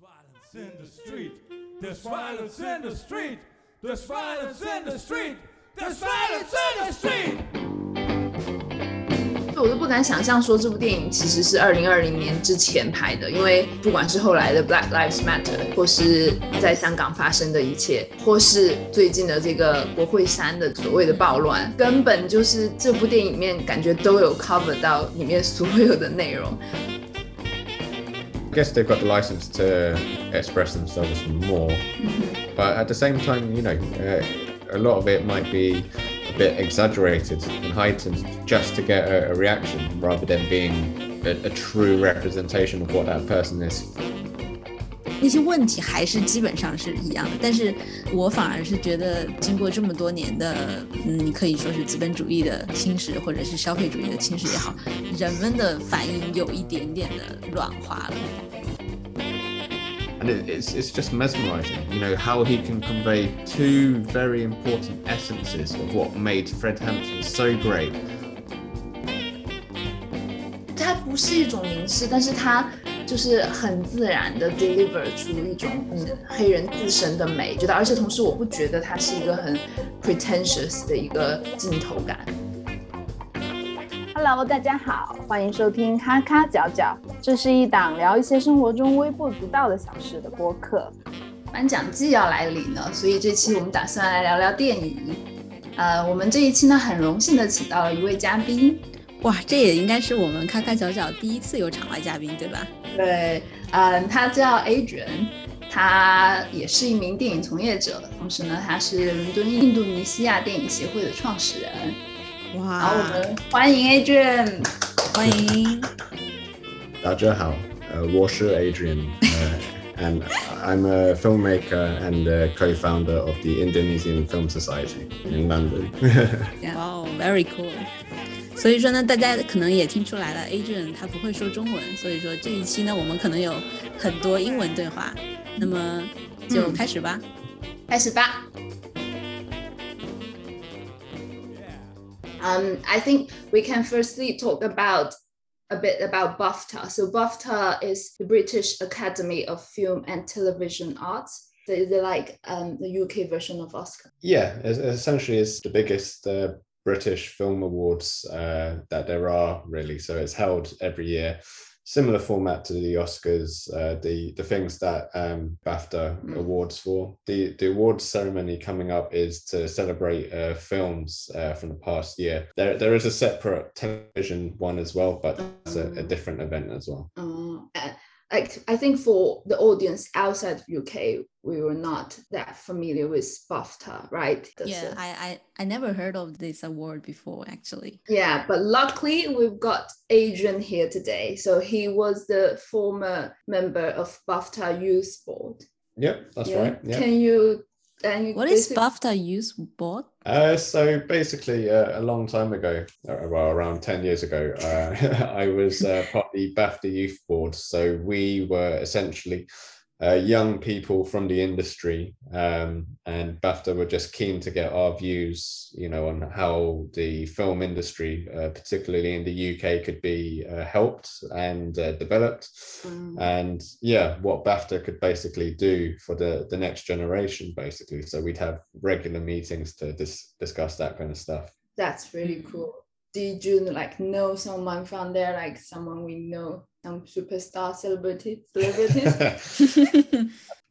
violence in the street. There's violence in the street. There's violence in the street. There's violence in the street. 我都不敢想象说这部电影其实是二零二零年之前拍的，因为不管是后来的 Black Lives Matter，或是在香港发生的一切，或是最近的这个国会山的所谓的暴乱，根本就是这部电影里面感觉都有 cover 到里面所有的内容。I guess they've got the license to express themselves more, but at the same time, you know, uh, a lot of it might be a bit exaggerated and heightened just to get a, a reaction rather than being a, a true representation of what that person is 那些问题还是基本上是一样的，但是我反而是觉得，经过这么多年的，嗯，你可以说是资本主义的侵蚀，或者是消费主义的侵蚀也好，人们的反应有一点点的软化了。and it, it's, it's just mesmerizing you know how he can convey two very important essences of what made fred hampton so great 就是很自然的 deliver 出一种嗯黑人自身的美，觉得，而且同时我不觉得它是一个很 pretentious 的一个镜头感。Hello，大家好，欢迎收听咔咔角角，这是一档聊一些生活中微不足道的小事的播客。颁奖季要来临了，所以这期我们打算来聊聊电影。呃，我们这一期呢，很荣幸的请到了一位嘉宾，哇，这也应该是我们开开角角第一次有场外嘉宾，对吧？对，嗯，他叫 Adrian，他也是一名电影从业者，同时呢，他是伦敦印度尼西亚电影协会的创始人。哇，好，我们欢迎 Adrian。欢迎。大家好, uh, 我是 Adrian, uh, and I'm a filmmaker and a co-founder of the Indonesian Film Society in London. wow, very cool。所以说呢，大家可能也听出来了，Adrian 他不会说中文，所以说这一期呢，我们可能有很多英文对话。那么就开始吧。开始吧。Um, I think we can firstly talk about a bit about BAFTA. So BAFTA is the British Academy of Film and Television Arts. So is it like um, the UK version of Oscar? yeah, es- essentially it's the biggest uh, British film awards uh, that there are really. So it's held every year. Similar format to the Oscars, uh, the the things that um, BAFTA Mm. awards for. The the awards ceremony coming up is to celebrate uh, films uh, from the past year. There there is a separate television one as well, but it's a, a Mm. different event as well. Uh, like I think for the audience outside of UK, we were not that familiar with BAFTA, right? That's Yeah, a- I, I I never heard of this award before actually. Yeah, but luckily we've got Adrian here today. So he was the former member of BAFTA Youth Board. Yep, that's Yeah. right. Yeah. Can you? Can you What is BAFTA Youth Board? Uh, so basically, uh, a long time ago, uh, well, around 10 years ago, uh, I was uh, part of the BAFTA Youth Board. So we were essentially uh, young people from the industry, um, and BAFTA were just keen to get our views, you know, on how the film industry, uh, particularly in the UK, could be uh, helped and uh, developed Um, and yeah what bafta could basically do for the the next generation basically so we'd have regular meetings to dis- discuss that kind of stuff that's really Mm. cool. Did you like know someone from there, like someone we know, some superstar celebrity celebrities?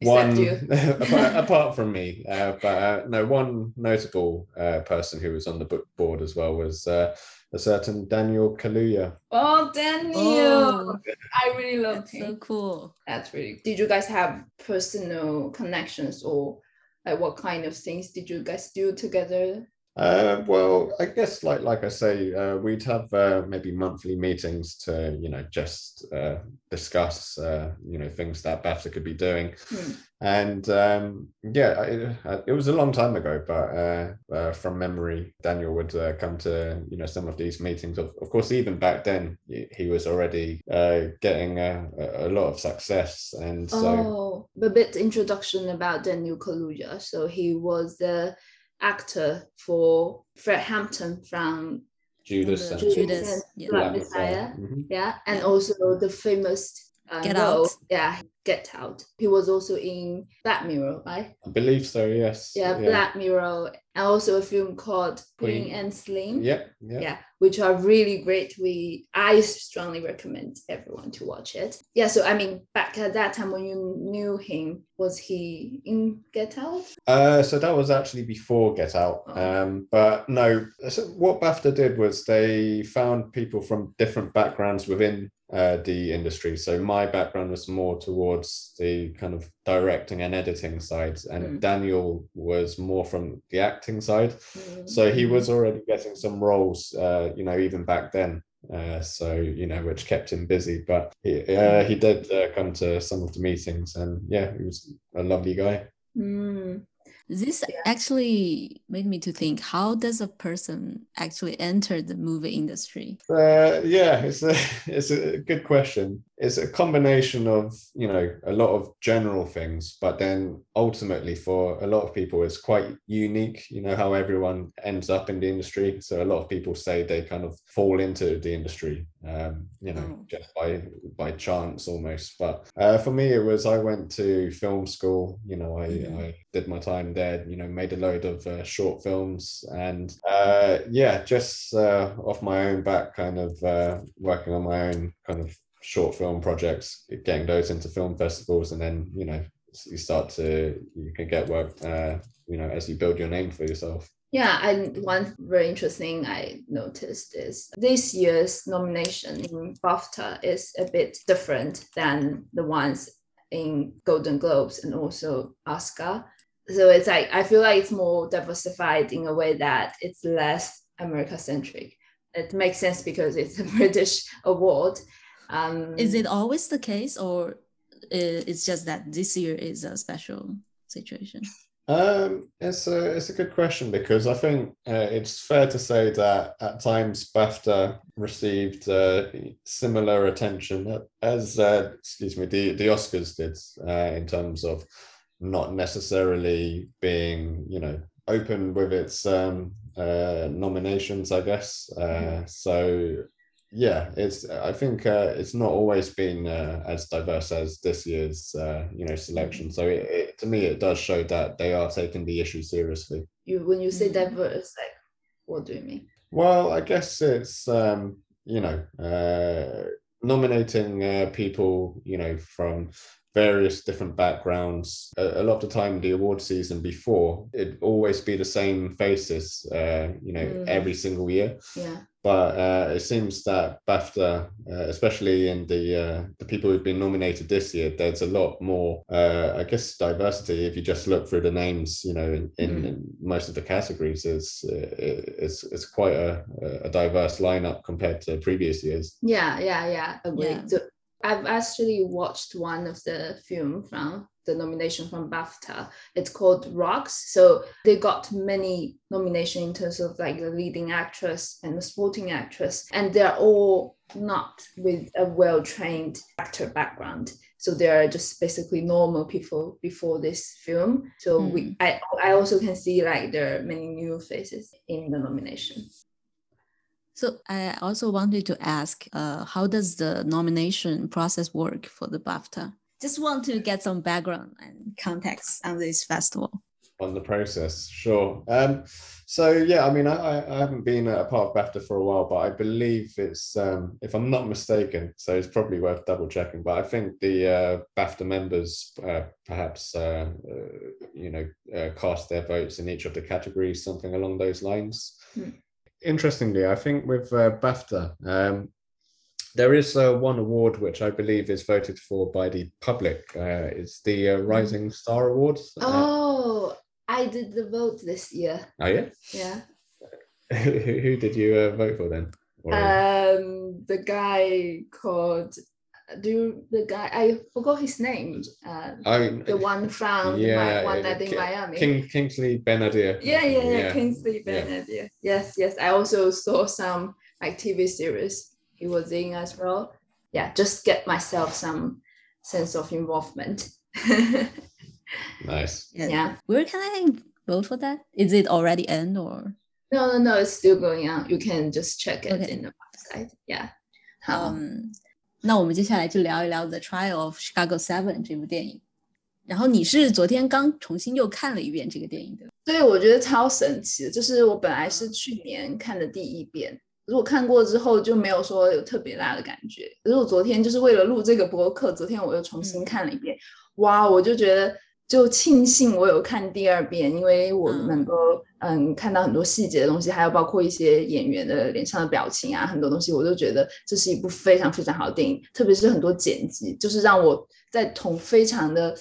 One apart, apart from me uh, but uh, no one notable uh, person who was on the book board as well was uh, a certain daniel kaluuya Oh, Daniel! Oh, I really love that's him. so cool. That's really. Did you guys have personal connections or like what kind of things did you guys do together? Uh, well, I guess like like I say, uh, we'd have uh, maybe monthly meetings to you know just uh, discuss uh, you know things that BAFTA could be doing, Hmm. and um, yeah, it, it was a long time ago, but uh, uh, from memory, Daniel would uh, come to you know some of these meetings. Of, of course, even back then, he, was already uh, getting a, a lot of success, and so Oh, a bit introduction about Daniel Kaluuya. So he was the actor for Fred Hampton from Judas, Judas, Judas yeah. Black Messiah. Mhm. Yeah, and also the famous uh, Get role. Out. Yeah, Get Out. He was also in Black Mirror, right? I believe so. Yes. Yeah, Black Mirror, and also a film called Queen, Queen. and Slim. Yeah. Yeah. yeah which are really great we i strongly recommend everyone to watch it yeah so i mean back at that time when you knew him was he in get out Uh, so that was actually before Get Out. Oh. Um, but no, so what BAFTA did was they found people from different backgrounds within uh, the industry. So my background was more towards the kind of directing and editing side, and Mm. Daniel was more from the acting side. So he was already getting some roles, uh, you know, even back then. Uh, so you know, which kept him busy. But he uh, he did uh, come to some of the meetings, and yeah, he was a lovely guy. Mm. This Yeah. actually made me to think how does a person actually enter the movie industry? Uh, yeah, it's a it's a good question. It's a combination of you know a lot of general things, but then ultimately for a lot of people, it's quite unique. You know how everyone ends up in the industry. So a lot of people say they kind of fall into the industry, um, you know, Oh. just by by chance almost. But uh, for me, it was I went to film school. You know, I Mhm. I did my time there. You know, made a load of uh, short films, and uh, yeah, just uh, off my own back, kind of uh, working on my own kind of short film projects, getting those into film festivals, and then you know you start to you can get work. Uh, you know, as you build your name for yourself. Yeah, and one very interesting I noticed is this year's nomination in BAFTA is a bit different than the ones in Golden Globes and also Oscar. So it's like I feel like it's more diversified in a way that it's less America centric. It makes sense because it's a British award. Um, Is it always the case, or it's just that this year is a special situation? Um, it's a it's a good question because I think uh, it's fair to say that at times BAFTA received uh, similar attention as uh, excuse me the the Oscars did uh, in terms of not necessarily being you know open with its um, uh, nominations, I guess. Uh, so yeah, it's I think uh, it's not always been uh, as diverse as this year's uh, you know selection. So it, it, to me, it does show that they are taking the issue seriously. you when you say Mm. diverse, like what do you mean? Well, I guess it's um, you know uh, nominating uh, people you know from various different backgrounds. A, a lot of the time, the award season before it always be the same faces, uh, you know, Mm. every single year. Yeah. But uh, it seems that BAFTA, uh, especially in the uh, the people who've been nominated this year, there's a lot more, uh, I guess, diversity. If you just look through the names, you know, in, in, Mm. in most of the categories, it's uh, it's it's quite a, a diverse lineup compared to previous years. Yeah, yeah, yeah. Agree. Yeah. So I've actually watched one of the film from the nomination from BAFTA. It's called Rocks. So they got many nomination in terms of like the leading actress and the supporting actress, and they're all not with a well-trained actor background. So they're just basically normal people before this film. So we, hmm. I, I also can see like there are many new faces in the nomination. So I also wanted to ask, uh, how does the nomination process work for the BAFTA? Just want to get some background and context on this festival. on the process. Sure. Um, so yeah, I mean, I, I- haven't been a part of BAFTA for a while, but I believe it's, um, if I'm not mistaken, so it's probably worth double checking. But I think the uh, BAFTA members uh, perhaps, uh, uh, you know, uh, cast their votes in each of the categories, something along those lines. Hmm. Interestingly, I think with uh, BAFTA, um, there is uh, one award which I believe is voted for by the public. Uh, it's the uh, Rising Star Award. Uh, Oh, I did the vote this year. oh yeah. Yeah. who, who did you uh, vote for then? Or- Um, the guy called. Do you, the guy I forgot his name. Uh, I mean, the one from yeah, my, one yeah, night in Ki- Miami. King Kingsley Ben-Adir. yeah, yeah, yeah, yeah. Kingsley yeah. Yes, yes. I also saw some like TV series he was in as well. Yeah, just get myself some sense of involvement. Nice. yeah. Where can I vote for that? Is it already end or? No, no, no. It's still going on. You can just check it Okay. in the website. Yeah. Um, Um, 那我们接下来就聊一聊《The Trial of Chicago Seven》这部电影。然后你是昨天刚重新又看了一遍这个电影的，对，我觉得超神奇的，就是我本来是去年看的第一遍，如果看过之后就没有说有特别大的感觉。可是我昨天就是为了录这个播客，昨天我又重新看了一遍，哇，我就觉得就庆幸我有看第二遍，因为我能够嗯看到很多细节的东西，还有包括一些演员的脸上的表情啊，很多东西，我都觉得这是一部非常非常好的电影，特别是很多剪辑，就是让我在同非常的。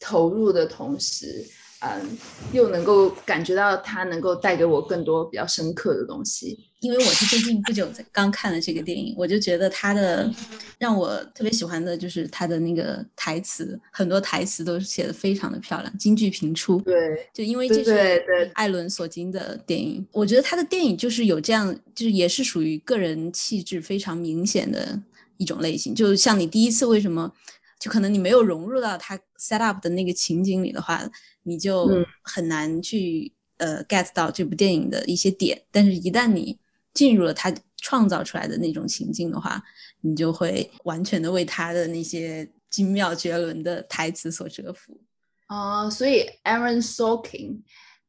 投入的同时，嗯，又能够感觉到它能够带给我更多比较深刻的东西。因为我是最近不久才刚看了这个电影，我就觉得他的让我特别喜欢的就是他的那个台词，很多台词都写的非常的漂亮，金句频出。对，就因为这是艾伦·索金的电影，我觉得他的电影就是有这样，就是也是属于个人气质非常明显的一种类型。就像你第一次为什么？就可能你没有融入到他 set up 的那个情景里的话，你就很难去呃 get 到这部电影的一些点。但是，一旦你进入了他创造出来的那种情境的话，你就会完全的为他的那些精妙绝伦的台词所折服。哦，所以 Aaron Sorkin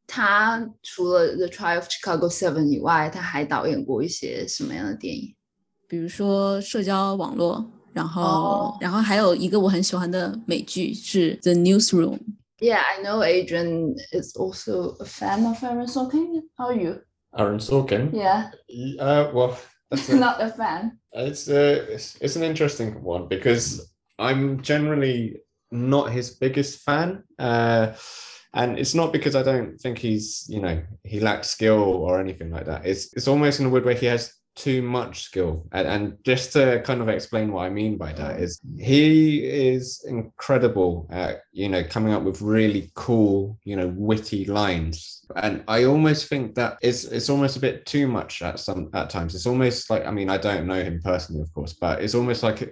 他除了 The Trial of Chicago Seven 以外，他还导演过一些什么样的电影？比如说社交网络。然后，然后还有一个我很喜欢的美剧是《The Newsroom》。Yeah, I know Adrian is also a fan of Aaron Sorkin. How are you? Aaron Sorkin. Yeah. Uh, well, that's a, not a fan. It's a it's, it's an interesting one because I'm generally not his biggest fan. Uh, and it's not because I don't think he's you know he lacks skill or anything like that. It's it's almost in a weird way he has too much skill. And, and, just to kind of explain what I mean by that is he is incredible at, you know, coming up with really cool, you know, witty lines. And I almost think that it's it's almost a bit too much at some at times. It's almost like I mean I don't know him personally, of course, but it's almost like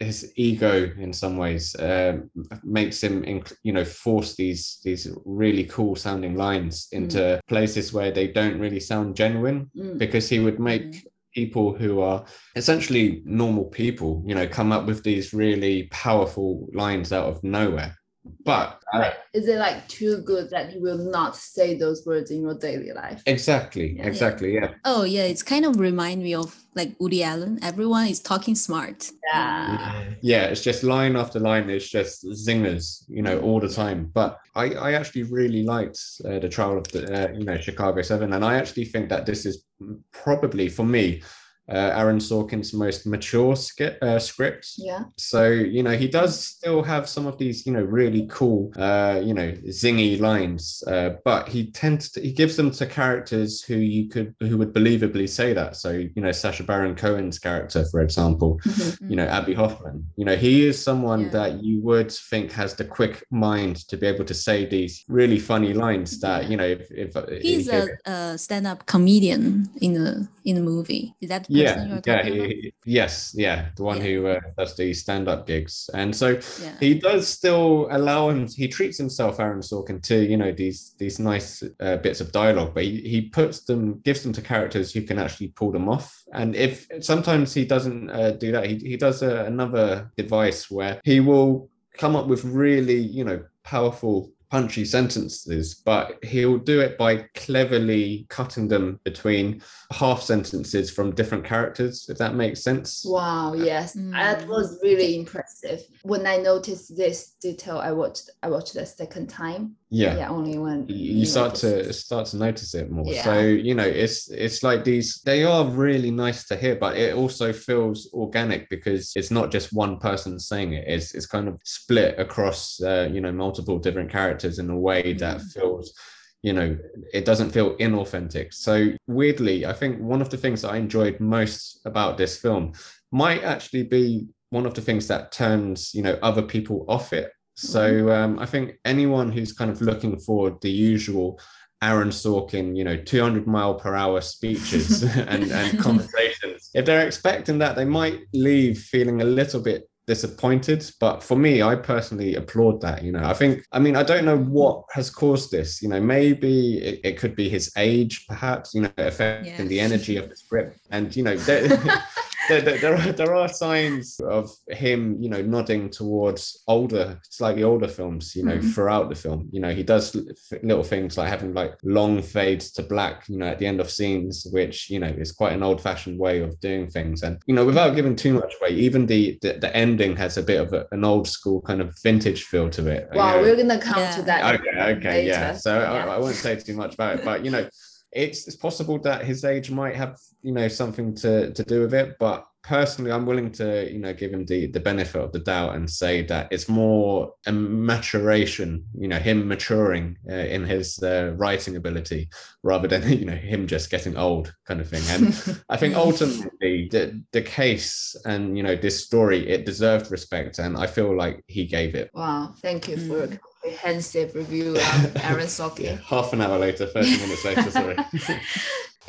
his ego in some ways um, makes him you know force these these really cool sounding lines into mm. places where they don't really sound genuine mm. because he would make mm people who are essentially normal people, you know, come up with these really powerful lines out of nowhere. But uh, is it like too good that you will not say those words in your daily life? Exactly, yeah. exactly, yeah. Oh yeah, it's kind of remind me of like Woody Allen. Everyone is talking smart. Yeah. Yeah, it's just line after line. It's just zingers, you know, all the time. But I, I actually really liked uh, the trial of the, uh, you know, Chicago Seven, and I actually think that this is probably for me uh, Aaron Sorkin's most mature sk- uh, script. Yeah. So you know he does still have some of these you know really cool uh, you know zingy lines, uh, but he tends to he gives them to characters who you could who would believably say that. So you know Sacha Baron Cohen's character, for example, mm-hmm. you know Abbie Hoffman. You know he is someone yeah. that you would think has the quick mind to be able to say these really funny lines. That you know if, if he's if, a, a stand-up comedian in the in the movie. Is that yeah, yeah, he, yes, yeah, the one yeah. who uh, does the stand-up gigs, and so yeah. he does still allow him. He treats himself, Aaron Sorkin, to you know these these nice uh, bits of dialogue, but he, he puts them, gives them to characters who can actually pull them off. And if sometimes he doesn't uh, do that, he he does uh, another device where he will come up with really you know powerful punchy sentences, but he'll do it by cleverly cutting them between half sentences from different characters, if that makes sense. Wow, yes. Mm. That was really impressive. When I noticed this detail, I watched I watched the second time. Yeah. Yeah, only when you, you start to start to notice it more. Yeah. So, you know, it's it's like these they are really nice to hear, but it also feels organic because it's not just one person saying it. It's it's kind of split across uh, you know, multiple different characters in a way that mm. feels you know it doesn't feel inauthentic so weirdly i think one of the things that i enjoyed most about this film might actually be one of the things that turns you know other people off it so mm-hmm. um, i think anyone who's kind of looking for the usual Aaron Sorkin, you know, 200 mile per hour speeches and, and conversations. If they're expecting that, they might leave feeling a little bit disappointed. But for me, I personally applaud that. You know, I think, I mean, I don't know what has caused this. You know, maybe it, it could be his age, perhaps, you know, affecting yeah. the energy of the script. And, you know, there, there, there are there are signs of him, you know, nodding towards older, slightly older films, you know, Mhm. throughout the film. You know, he does little things like having like long fades to black, you know, at the end of scenes, which you know is quite an old-fashioned way of doing things. And you know, without giving too much away, even the the, the ending has a bit of a, an old school kind of vintage feel to it. you know. we're gonna come Yeah. to that. Okay, okay, yeah. So Yeah. I, I won't say too much about it, but you know, it's it's possible that his age might have you know something to to do with it. But personally, I'm willing to you know give him the the benefit of the doubt and say that it's more a maturation, you know, him maturing uh, in his uh, writing ability rather than you know him just getting old kind of thing. And I think ultimately the the case and you know this story it deserved respect, and I feel like he gave it. Wow, thank you for Mm. a comprehensive review of Aaron Sorkin. Yeah, half an hour later, 30 minutes later, sorry.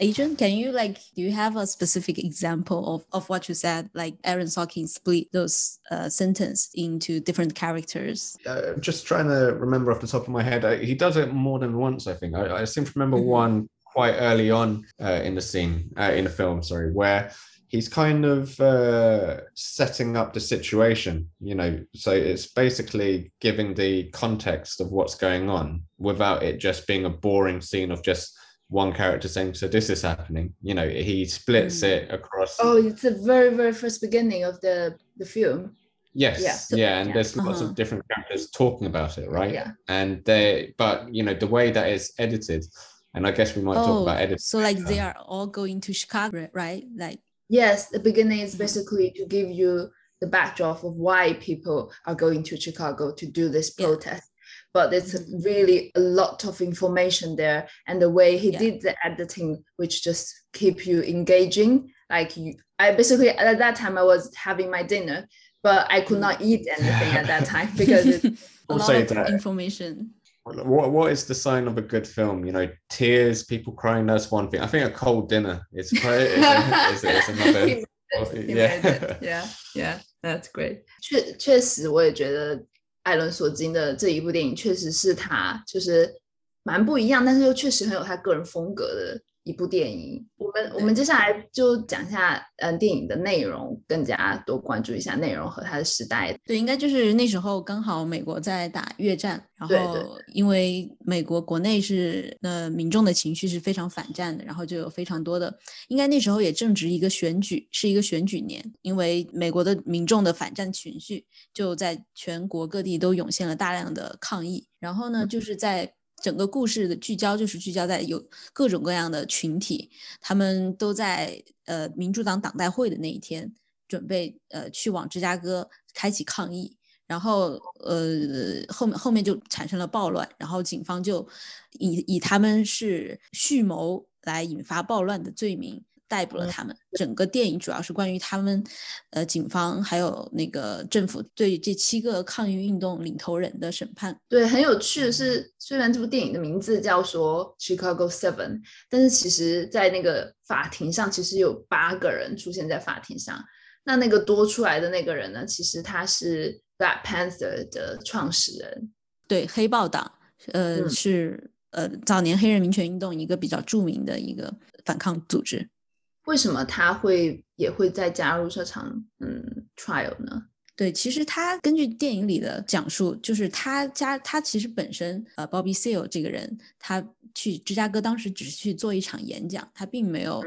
Adrian, can you like do you have a specific example of, of what you said? Like Aaron Sorkin split those uh, sentence into different characters. uh, I'm just trying to remember off the top of my head. Uh, he does it more than once, I think. I, I seem to remember Mhm. one quite early on uh, in the scene, uh, in the film, sorry, where he's kind of uh, setting up the situation, you know. So it's basically giving the context of what's going on without it just being a boring scene of just one character saying, So this is happening. You know, he splits Mm. it across. Oh, it's the very, very first beginning of the the film. Yes, Yeah. yeah, and Yeah. there's lots Uh-huh. of different characters talking about it, right? Yeah. And they, but you know, the way that it's edited, and I guess we might talk Oh, about editing. so like they are all going to Chicago, right? Like Yes, the beginning is basically to give you the backdrop of why people are going to Chicago to do this Yeah. protest. But it's Mhm. really a lot of information there, and the way he Yeah. did the editing, which just keep you engaging. Like you, I basically at that time I was having my dinner, but I could Mhm. not eat anything at that time because it, a I'll lot of that- information What what is the sign of a good film? You know, tears, people crying. That's one thing. I think a cold dinner is quite is, is, is another. He He yeah. made it. yeah, yeah, that's great. 确确实，我也觉得艾伦索金的这一部电影确实是他就是蛮不一样，但是又确实很有他个人风格的 一部电影。我们我们接下来就讲一下，嗯、电影的内容，更加多关注一下内容和它的时代。对，应该就是那时候刚好美国在打越战，然后因为美国国内是呃民众的情绪是非常反战的，然后就有非常多的，应该那时候也正值一个选举，是一个选举年，因为美国的民众的反战情绪就在全国各地都涌现了大量的抗议，然后呢，就是在。整个故事的聚焦就是聚焦在有各种各样的群体，他们都在呃民主党党代会的那一天，准备呃去往芝加哥开启抗议，然后呃后面后面就产生了暴乱，然后警方就以以他们是蓄谋来引发暴乱的罪名逮捕了嗯他们。整个电影主要是关于他们呃警方还有那个政府对这七个抗议运动领头人的审判。对，很有趣的是，虽然这部电影的名字叫说 Chicago Seven，但是其实在那个法庭上，其实有八个人出现在法庭上。那那个多出来的那个人呢，其实他是 Black Panther 的创始人。对黑豹党，呃、嗯是呃早年黑人民权运动一个比较著名的一个反抗组织。为什么他会也会再加入这场嗯 trial 呢？对，其实他根据电影里的讲述，就是他家他其实本身呃，Bobby Seale 这个人，他去芝加哥当时只是去做一场演讲，他并没有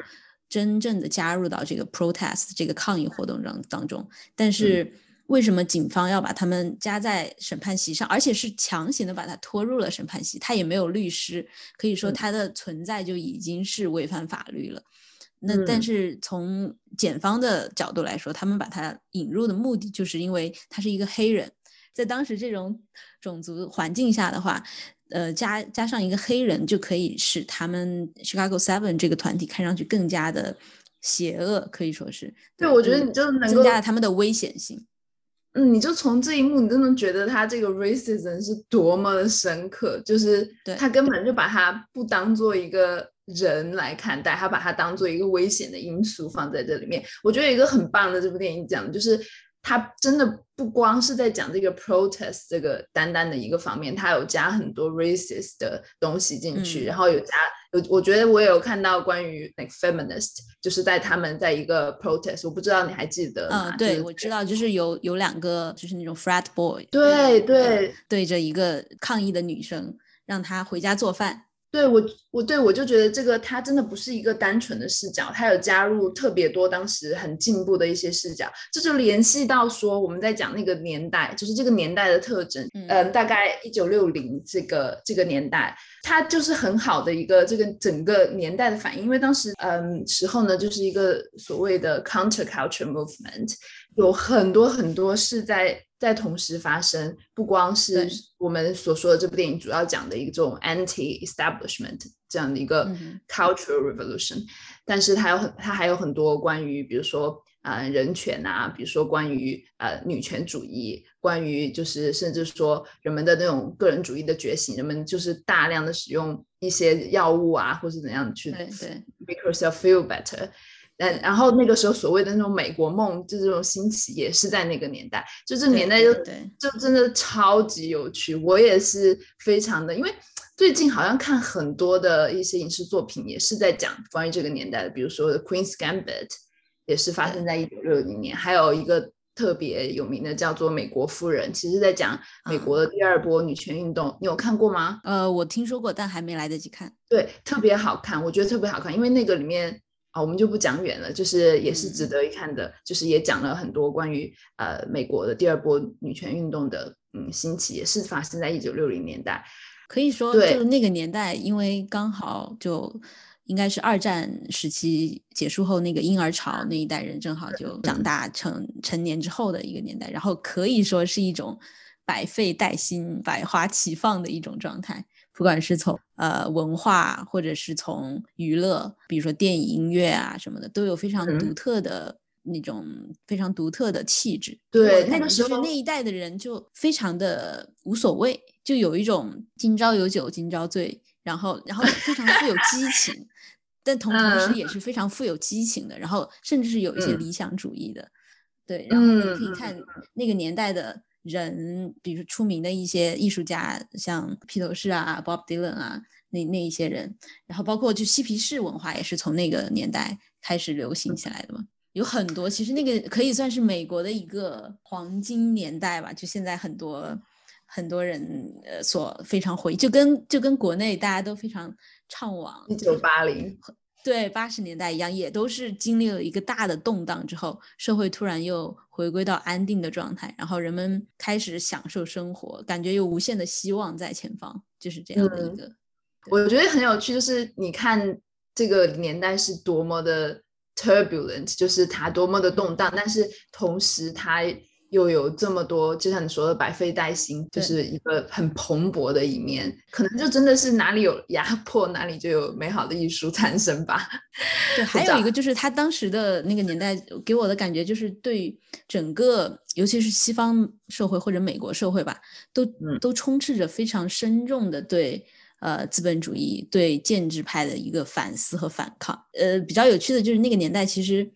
真正的加入到这个 protest 这个抗议活动当当中。但是为什么警方要把他们加在审判席上，而且是强行的把他拖入了审判席？他也没有律师，可以说嗯他的存在就已经是违反法律了。那但嗯是从检方的角度来说，他们把他引入的目的，就是因为他是一个黑人，在当时这种种族环境下的话，呃，加加上一个黑人，就可以使他们 Chicago Seven 这个团体看上去更加的邪恶，可以说是。对，我觉得你就能增加了他们的危险性。嗯，你就从这一幕，你就能觉得他这个 racism 是多么的深刻，就是对他根本就把他不当做一个人来看待，他把它当做一个危险的因素放在这里面。我觉得有一个很棒的这部电影讲的就是，他真的不光是在讲这个 protest 这个单单的一个方面，他有加很多 racist 的东西进去，嗯然后有加有我觉得我也有看到关于 like feminist，就是在他们在一个 protest，我不知道你还记得吗？嗯，对，就是我知道，就是有有两个就是那种 frat boy，对对对着一个抗议的女生，让她回家做饭。对我，我对我就觉得这个它真的不是一个单纯的视角，它有加入特别多当时很进步的一些视角，这就联系到说我们在讲那个年代，就是这个年代的特征，嗯。嗯、大概一九六零这个这个年代，它就是很好的一个这个整个年代的反应，因为当时嗯时候呢，就是一个所谓的 counterculture movement，有很多很多是在在同时发生，不光是我们所说的这部电影主要讲的一种 anti-establishment 这样的一个 cultural revolution，、但是它有很它还有很多关于比如说呃人权啊，比如说关于呃女权主义，关于就是甚至说人们的那种个人主义的觉醒，人们就是大量的使用一些药物啊，或是怎样去 make yourself feel better。但然后那个时候所谓的那种美国梦，就这种兴起，也是在那个年代，就这年代就就真的超级有趣。我也是非常的，因为最近好像看很多的一些影视作品，也是在讲关于这个年代的，比如说《Queen's Gambit》，也是发生在一九六零年，还有一个特别有名的叫做《美国夫人》，其实在讲美国的第二波女权运动，你有看过吗？呃，我听说过，但还没来得及看。对，特别好看，我觉得特别好看，因为那个里面啊，我们就不讲远了，就是也是值嗯得一看的，就是也讲了很多关于呃美国的第二波女权运动的嗯兴起，也是发生在一九六零年代。可以说，对就是那个年代，因为刚好就应该是二战时期结束后那个婴儿潮那一代人正好就长大成成年之后的一个年代，然后可以说是一种百废待兴、百花齐放的一种状态。不管是从呃文化，或者是从娱乐，比如说电影、音乐啊什么的，都有非常独嗯。特的那种非常独特的气质。对那个时候那一代的人就非常的无所谓，就有一种今朝有酒今朝醉，然后然后非常富有激情，但同同时嗯。也是非常富有激情的，然后甚至是有一些嗯。理想主义的，对，然后你可以嗯。看那个年代的人，比如出名的一些艺术家，像披头士啊、Bob Dylan 啊，那那一些人，然后包括就嬉皮士文化也是从那个年代开始流行起来的嘛。有很多，其实那个可以算是美国的一个黄金年代吧。就现在很多很多人呃所非常回忆，就跟就跟国内大家都非常怅惘，一九就是八零，对八十年代一样，也都是经历了一个大的动荡之后，社会突然又回归到安定的状态，然后人们开始享受生活，感觉有无限的希望在前方，就是这样的一嗯个。我觉得很有趣，就是你看这个年代是多么的 turbulent，就是它多么的动荡，但是同时它又有这么多，就像你说的百废待兴，就是一个很蓬勃的一面，可能就真的是哪里有压迫，哪里就有美好的艺术产生吧。对，还有一个就是他当时的那个年代给我的感觉，就是对整个，尤其是西方社会或者美国社会吧，都、嗯都充斥着非常深重的对呃资本主义、对建制派的一个反思和反抗。呃，比较有趣的就是那个年代，其实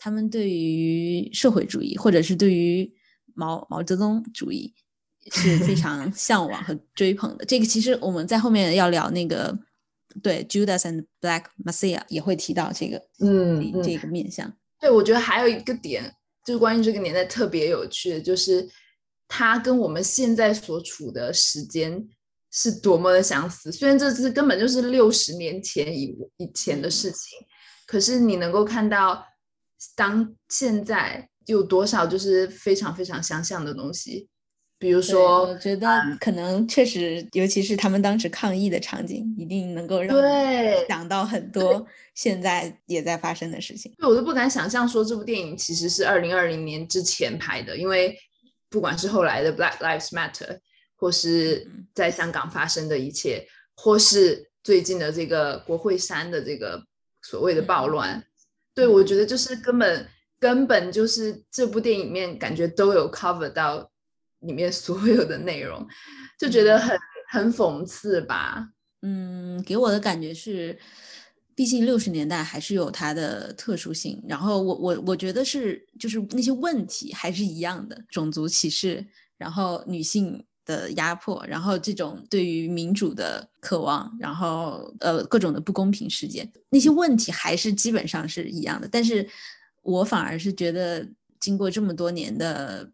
他们对于社会主义或者是对于毛毛泽东主义是非常 向往和追捧的。这个其实我们在后面要聊那个。对，Judas and Black Messiah 也会提到这个，嗯这这个面向。对，我觉得还有一个点，就是关于这个年代特别有趣的，就是它跟我们现在所处的时间是多么的相似。虽然这是根本就是六十年前以以前的事情，可是你能够看到，当现在有多少就是非常非常相像的东西，比如说我觉得可能确实，尤其是他们当时抗议的场景，一定能够让对想到很多现在也在发生的事情。对我都不敢想象说这部电影其实是二零二零年之前拍的，因为不管是后来的 Black Lives Matter，或是嗯在香港发生的一切，或是最近的这个国会山的这个所谓的暴嗯乱，对我觉得就是根本根本就是这部电影里面感觉都有 cover 到里面所有的内容，就觉得很很讽刺吧。嗯，给我的感觉是，毕竟六十年代还是有它的特殊性。然后我我我觉得是，就是那些问题还是一样的，种族歧视，然后女性的压迫，然后这种对于民主的渴望，然后呃各种的不公平事件，那些问题还是基本上是一样的。但是我反而是觉得，经过这么多年的，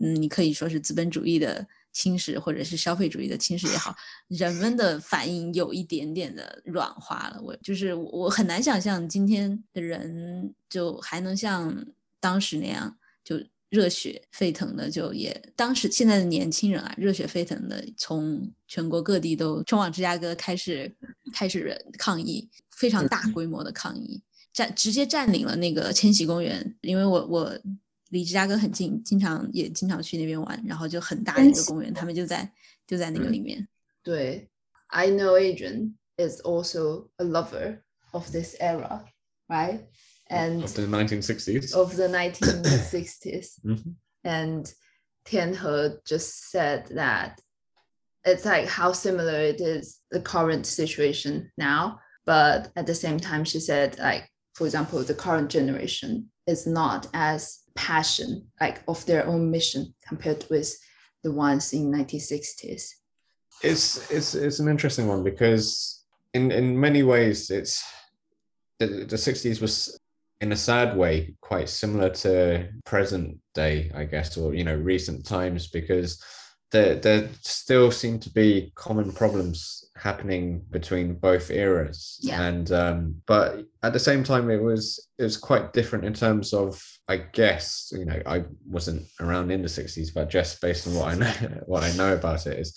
嗯，你可以说是资本主义的侵蚀，或者是消费主义的侵蚀也好，人们的反应有一点点的软化了。我就是我很难想象今天的人就还能像当时那样就。热血沸腾的，就也当时现在的年轻人啊，热血沸腾的，从全国各地都冲往芝加哥开始开始抗议，非常大规模的抗议，占直接占领了那个千禧公园。因为我我离芝加哥很近，经常也经常去那边玩，然后就很大一个公园，他们就在就在那个里面。对，I know Adrian is also a lover of this era, right? And of the 1960s of the 1960s mm-hmm. and tianhe just said that it's like how similar it is the current situation now but at the same time she said like for example the current generation is not as passion like of their own mission compared with the ones in 1960s it's it's it's an interesting one because in in many ways it's the, the 60s was in a sad way quite similar to present day i guess or you know recent times because there there still seem to be common problems happening between both eras yeah. and um but at the same time it was it was quite different in terms of i guess you know i wasn't around in the 60s but just based on what i know what i know about it is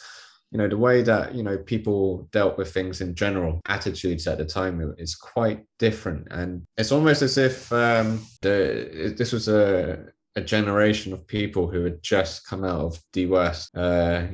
you know the way that you know people dealt with things in general attitudes at the time is quite different. And it's almost as if um the this was a a generation of people who had just come out of the worst uh,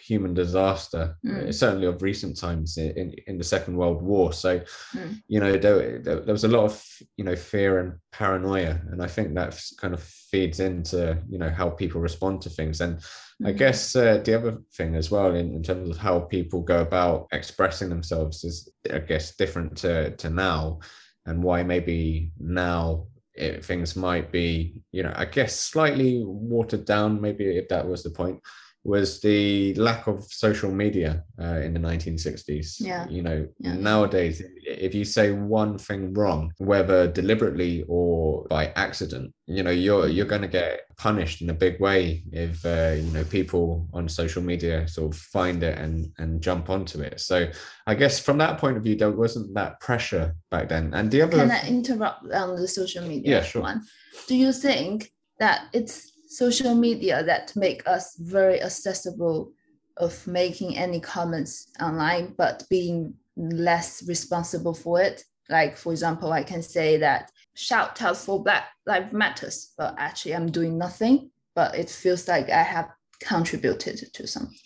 human disaster, mm. certainly of recent times in, in the Second World War. So, mm. you know, there, there, was a lot of, you know, fear and paranoia. And I think that kind of feeds into, you know, how people respond to things. And mm. I guess uh, the other thing as well, in, in terms of how people go about expressing themselves, is, I guess, different to, to now and why maybe now it, things might be, you know, I guess slightly watered down, maybe if that was the point, was the lack of social media uh, in the 1960s. Yeah. You know, yeah. nowadays, if you say one thing wrong, whether deliberately or by accident, you know, you're you're going to get punished in a big way if uh, you know people on social media sort of find it and and jump onto it. So I guess from that point of view, there wasn't that pressure back then. And the other can I interrupt on the social media yeah, sure. one? Do you think that it's social media that make us very accessible of making any comments online but being less responsible for it like for example i can say that shout out for black lives matters but actually i'm doing nothing but it feels like i have contributed to something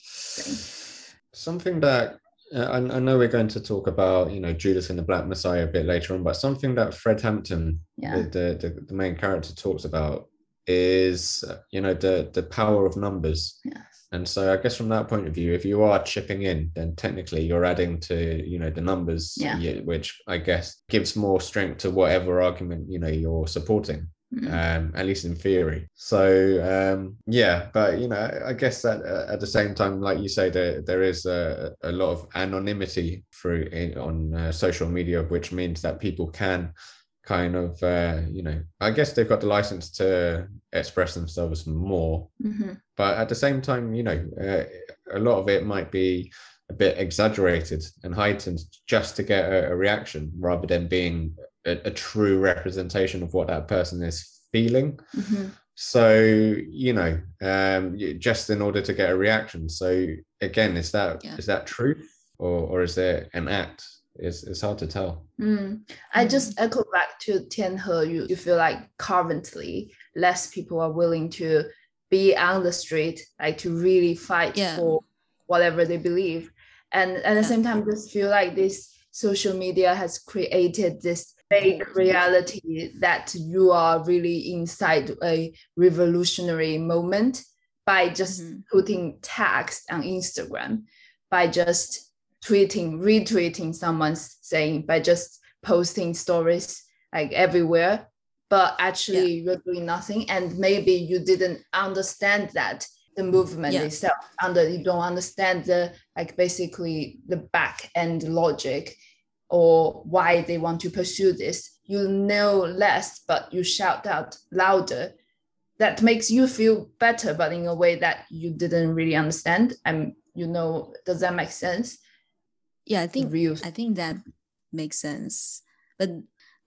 something that uh, I, I, know we're going to talk about you know judas and the black messiah a bit later on but something that fred hampton yeah. the, the, the main character talks about is you know the the power of numbers yes. and so i guess from that point of view if you are chipping in then technically you're adding to you know the numbers yeah. which i guess gives more strength to whatever argument you know you're supporting mm. um at least in theory so um yeah but you know i guess that uh, at the same time like you say there there is a, a lot of anonymity through in, on uh, social media which means that people can kind of uh, you know i guess they've got the license to express themselves more mm-hmm. but at the same time you know uh, a lot of it might be a bit exaggerated and heightened just to get a, a reaction rather than being a, a, true representation of what that person is feeling mm-hmm. so you know um, just in order to get a reaction so again is that yeah. is that truth or or is there an act it's, it's hard to tell. Mm. I just echo back to Tianhe. You, you feel like currently less people are willing to be on the street, like to really fight yeah. for whatever they believe. And at the same time, just feel like this social media has created this fake reality that you are really inside a revolutionary moment by just mm-hmm. putting text on Instagram, by just tweeting, retweeting someone's saying by just posting stories like everywhere, but actually yeah. you're doing nothing. And maybe you didn't understand that the movement Yeah. itself under you don't understand the like basically the back end logic or why they want to pursue this you know less but you shout out louder that makes you feel better but in a way that you didn't really understand and you know does that make sense Yeah, I think real I think that makes sense. But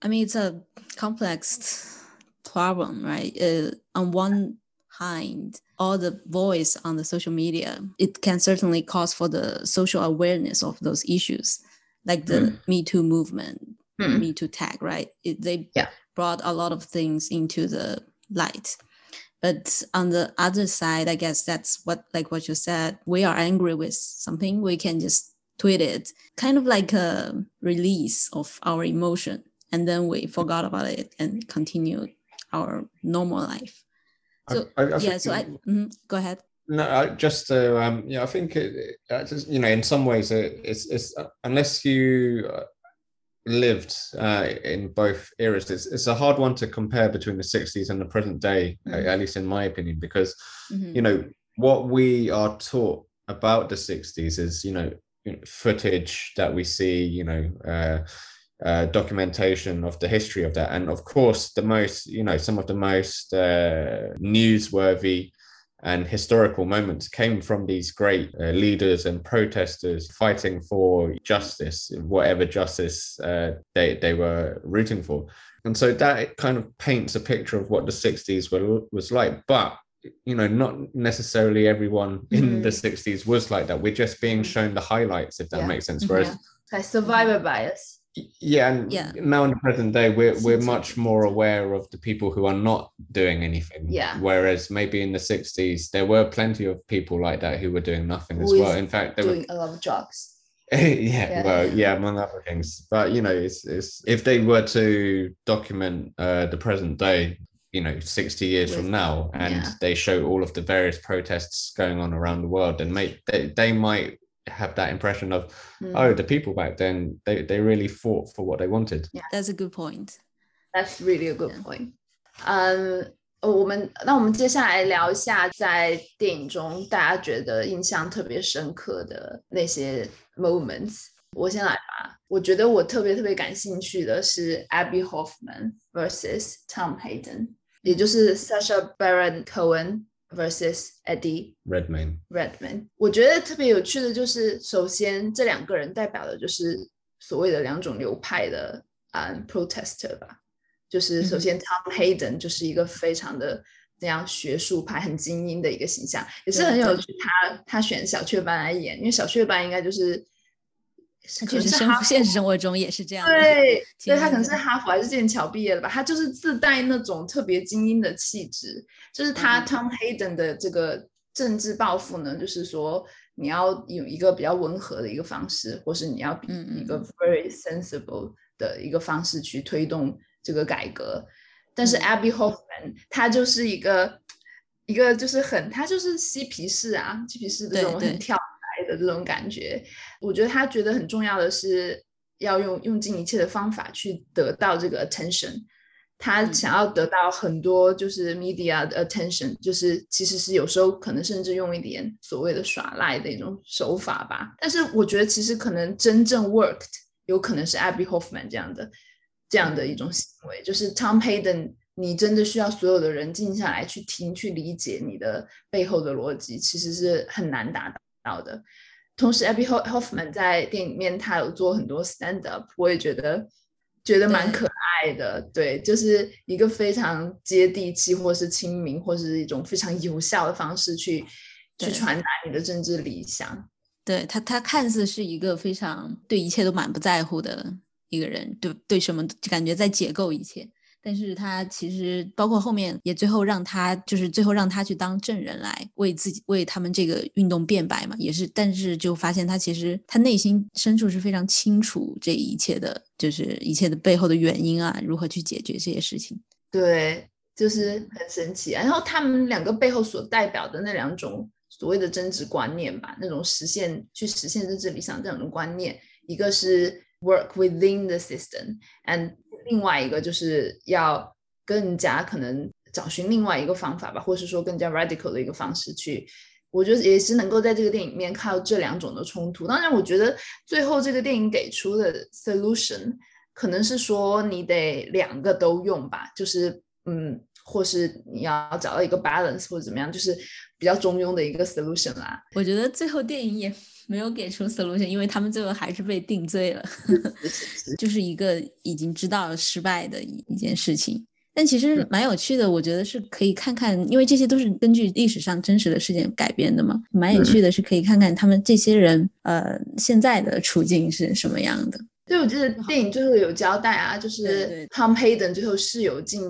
I mean, it's a complex problem, right? Uh, on one hand, all the voice on the social media, it can certainly cause for the social awareness of those issues, like the Me Too movement, Mm. Me Too tag, right? It, they Yeah. brought a lot of things into the light. But on the other side, I guess that's what, like what you said, we are angry with something, we can just tweet it, kind of like a release of our emotion. And then we forgot about it and continued our normal life. So, I, I yeah, think- so I, mhm, go ahead. No, I, just to, um, yeah, I think it, it- just, you know, in some ways, it, it's, it's uh, unless you uh, lived uh, in both eras, it's, it's a hard one to compare between the 60s and the present day, uh, Mm. at least in my opinion, because Mhm. you know what we are taught about the 60s is you know you know, footage that we see you know uh, uh, documentation of the history of that. And of course the most you know some of the most uh, newsworthy and historical moments came from these great uh, leaders and protesters fighting for justice whatever justice uh, they, they were rooting for. And so that kind of paints a picture of what the 60s were, was like. But you know not necessarily everyone in the 60s was like that we're just being shown the highlights if that Yeah. makes sense Mhm. whereas like survivor bias yeah and Yeah. now in the present day we're we're much more aware of the people who are not doing anything Yeah. whereas maybe in the 60s there were plenty of people like that who were doing nothing as well in fact there were doing a lot of drugs yeah, Yeah. well, yeah, among other things. But you know, it's, it's if they were to document uh, the present day, you know 60 years with, from now and yeah. they show all of the various protests going on around the world and make they, they might have that impression of mm. oh hmm. the people back then they, they really fought for what they wanted yeah that's a good point that's really a good point um 我们那我们接下来聊一下，在电影中大家觉得印象特别深刻的那些 moments。我先来吧。我觉得我特别特别感兴趣的是 Abbie Hoffman versus Tom Hayden。也就是 Sasha Baron Cohen versus Eddie Redmayne. Redman。我觉得特别有趣的就是，首先这两个人代表的就是所谓的两种流派的嗯 protester 吧。就是首先 Tom Hayden 就是一个非常的这样学术派、很精英的一个形象，也是很有趣。他他选小雀斑来演，因为小雀斑应该就是他确实现实生活中也是这样的。对，精对他可能是哈佛还是剑桥毕业的吧，他就是自带那种特别精英的气质。就是他嗯 Tom Hayden 的这个政治抱负呢，就是说你要有一个比较温和的一个方式，或是你要比嗯嗯一个 very sensible 的一个方式去推动这个改革。但是嗯 Abby Hoffman 他就是一个一个就是很他就是嬉皮士啊，嬉皮士这对对种很跳来的这种感觉。我觉得他觉得很重要的是要用用尽一切的方法去得到这个 attention。他嗯想要得到很多就是 media 的 attention，就是其实是有时候可能甚至用一点所谓的耍赖的一种手法吧。但是我觉得其实可能真正 worked 有可能是 Abby Hoffman 这样的这样的一种行为，就是 Tom Hayden，你真的需要所有的人静下来去听、去理解你的背后的逻辑，其实是很难达到的。同时，Abby Ho- Hoffman 在电影里面他有做很多 stand up，我也觉得觉得蛮可爱的。对，就是一个非常接地气，或是亲民，或是一种非常有效的方式去去传达你的政治理想。对他，他看似是一个非常对一切都满不在乎的一个人，对对什么就感觉在解构一切。但是他其实包括后面也最后让他就是最后让他去当证人来为自己为他们这个运动辩白嘛，也是，但是就发现他其实他内心深处是非常清楚这一切的，就是一切的背后的原因啊，如何去解决这些事情。对，就是很神奇啊。然后他们两个背后所代表的那两种所谓的政治观念吧，那种实现去实现政治理想这种观念，一个是 work within the system，and 另外一个就是要更加可能找寻另外一个方法吧，或是说更加 radical 的一个方式去。我觉得也是能够在这个电影里面看到这两种的冲突。当然，我觉得最后这个电影给出的 solution 可能是说你得两个都用吧，就是嗯，或是你要找到一个 balance 或者怎么样，就是比较中庸的一个 solution 啦。我觉得最后电影也没有给出 solution，因为他们最后还是被定罪了，就是一个已经知道失败的一一件事情。但其实蛮有趣的，我觉得是可以看看，因为这些都是根据历史上真实的事件改编的嘛，蛮有趣的，是可以看看他们这些人呃现在的处境是什么样的。对，我记得电影最后有交代啊，就是汤佩登最后是有进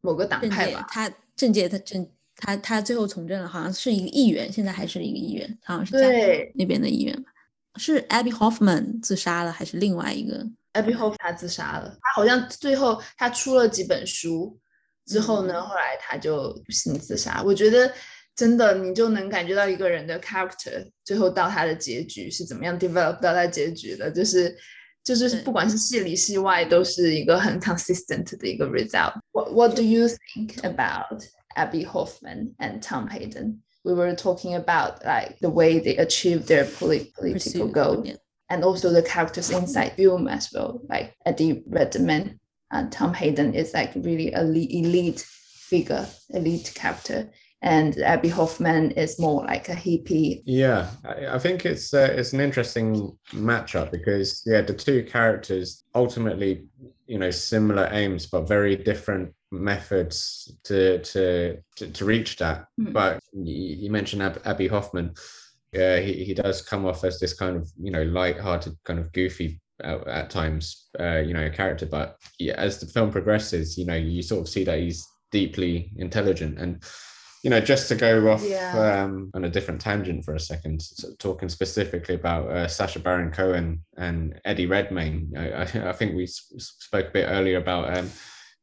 某个党派吧？他政界他政他他最后从政了，好像是一个议员，现在还是一个议员，好像是在那边的议员吧？是 Abby Hoffman 自杀了，还是另外一个？Abby Hoffman 他自杀了，他好像最后他出了几本书之后呢，后来他就不幸自杀。我觉得真的，你就能感觉到一个人的 character 最后到他的结局是怎么样 develop 到他结局的，就是就是不管是戏里戏外都是一个很 consistent 的一个 result。What What do you think about Abbie Hoffman and Tom Hayden? We were talking about like the way they achieve their political goal. and also the characters inside film as well. Like Eddie Redmayne and Tom Hayden is like really a elite figure, elite character. And Abbie Hoffman is more like a hippie. Yeah, I, I think it's uh, it's an interesting matchup because yeah, the two characters ultimately, you know, similar aims but very different methods to to to, to reach that. Mm. But you, mentioned Ab- Abbie Hoffman yeah, he, he does come off as this kind of you know light-hearted, kind of goofy at, at times, uh, you know, character. But yeah, as the film progresses, you know, you sort of see that he's deeply intelligent and. You know, just to go off yeah. um, on a different tangent for a second, talking specifically about uh, Sacha Baron Cohen and Eddie Redmayne. I, I, think we spoke a bit earlier about um,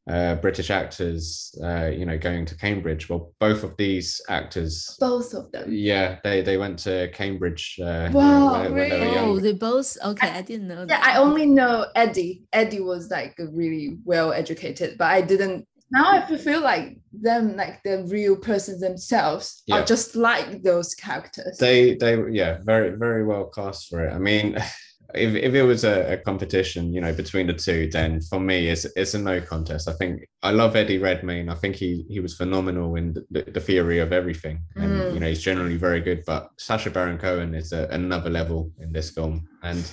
uh, British actors, uh, you know, going to Cambridge. Well, both of these actors, both of them, yeah, they they went to Cambridge. Uh, wow, when, when really? They oh, they both. Okay, I, I didn't know. Yeah, I only know Eddie. Eddie was like really well educated, but I didn't. Now I feel like them, like the real persons themselves, yeah. are just like those characters. They, they, yeah, very, very well cast for it. I mean. if, if it was a, a, competition, you know, between the two, then for me, it's it's a no contest. I think I love Eddie Redmayne. I think he he was phenomenal in the, the theory of everything, and mm. you know, he's generally very good. But Sacha Baron Cohen is a, another level in this film, and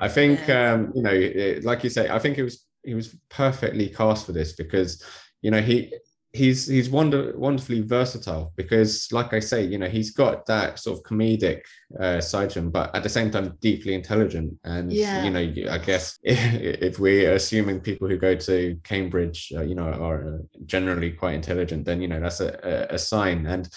I think um, you know, it, like you say, I think it was he was perfectly cast for this because you know he he's he's wonder, wonderfully versatile because like i say you know he's got that sort of comedic uh, side to him but at the same time deeply intelligent and yeah. you know i guess if, if, we're assuming people who go to cambridge uh, you know are generally quite intelligent then you know that's a, a, a sign and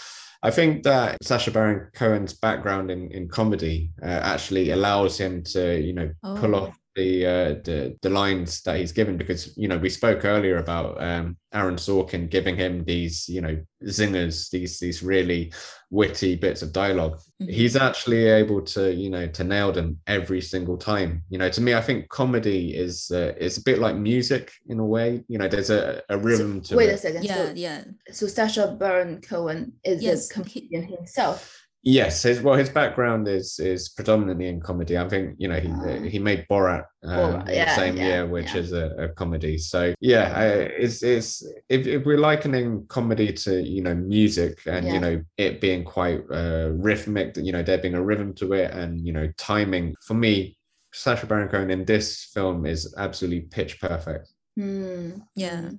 I think that Sacha Baron Cohen's background in, in comedy uh, actually allows him to, you know, oh. pull off the uh, the the lines that he's given because you know we spoke earlier about um, Aaron Sorkin giving him these you know zingers these these really witty bits of dialog mm-hmm. He's actually able to you know to nail them every single time. You know, to me, I think comedy is uh, is a bit like music in a way. You know, there's a, a rhythm so, to wait it. a second. Yeah, so, yeah. So Sacha Baron Cohen is yes, a comedian himself. Yes, his well, his background is is predominantly in comedy. I think you know he uh, he made Borat, um. Yeah, the same yeah, year, which yeah. is a, a, comedy. So yeah, I, it's it's if, if we're likening comedy to you know music and you know it being quite uh, rhythmic, you know there being a rhythm to it and you know timing. For me, Sacha Baron Cohen in this film is absolutely pitch perfect. Mm, yeah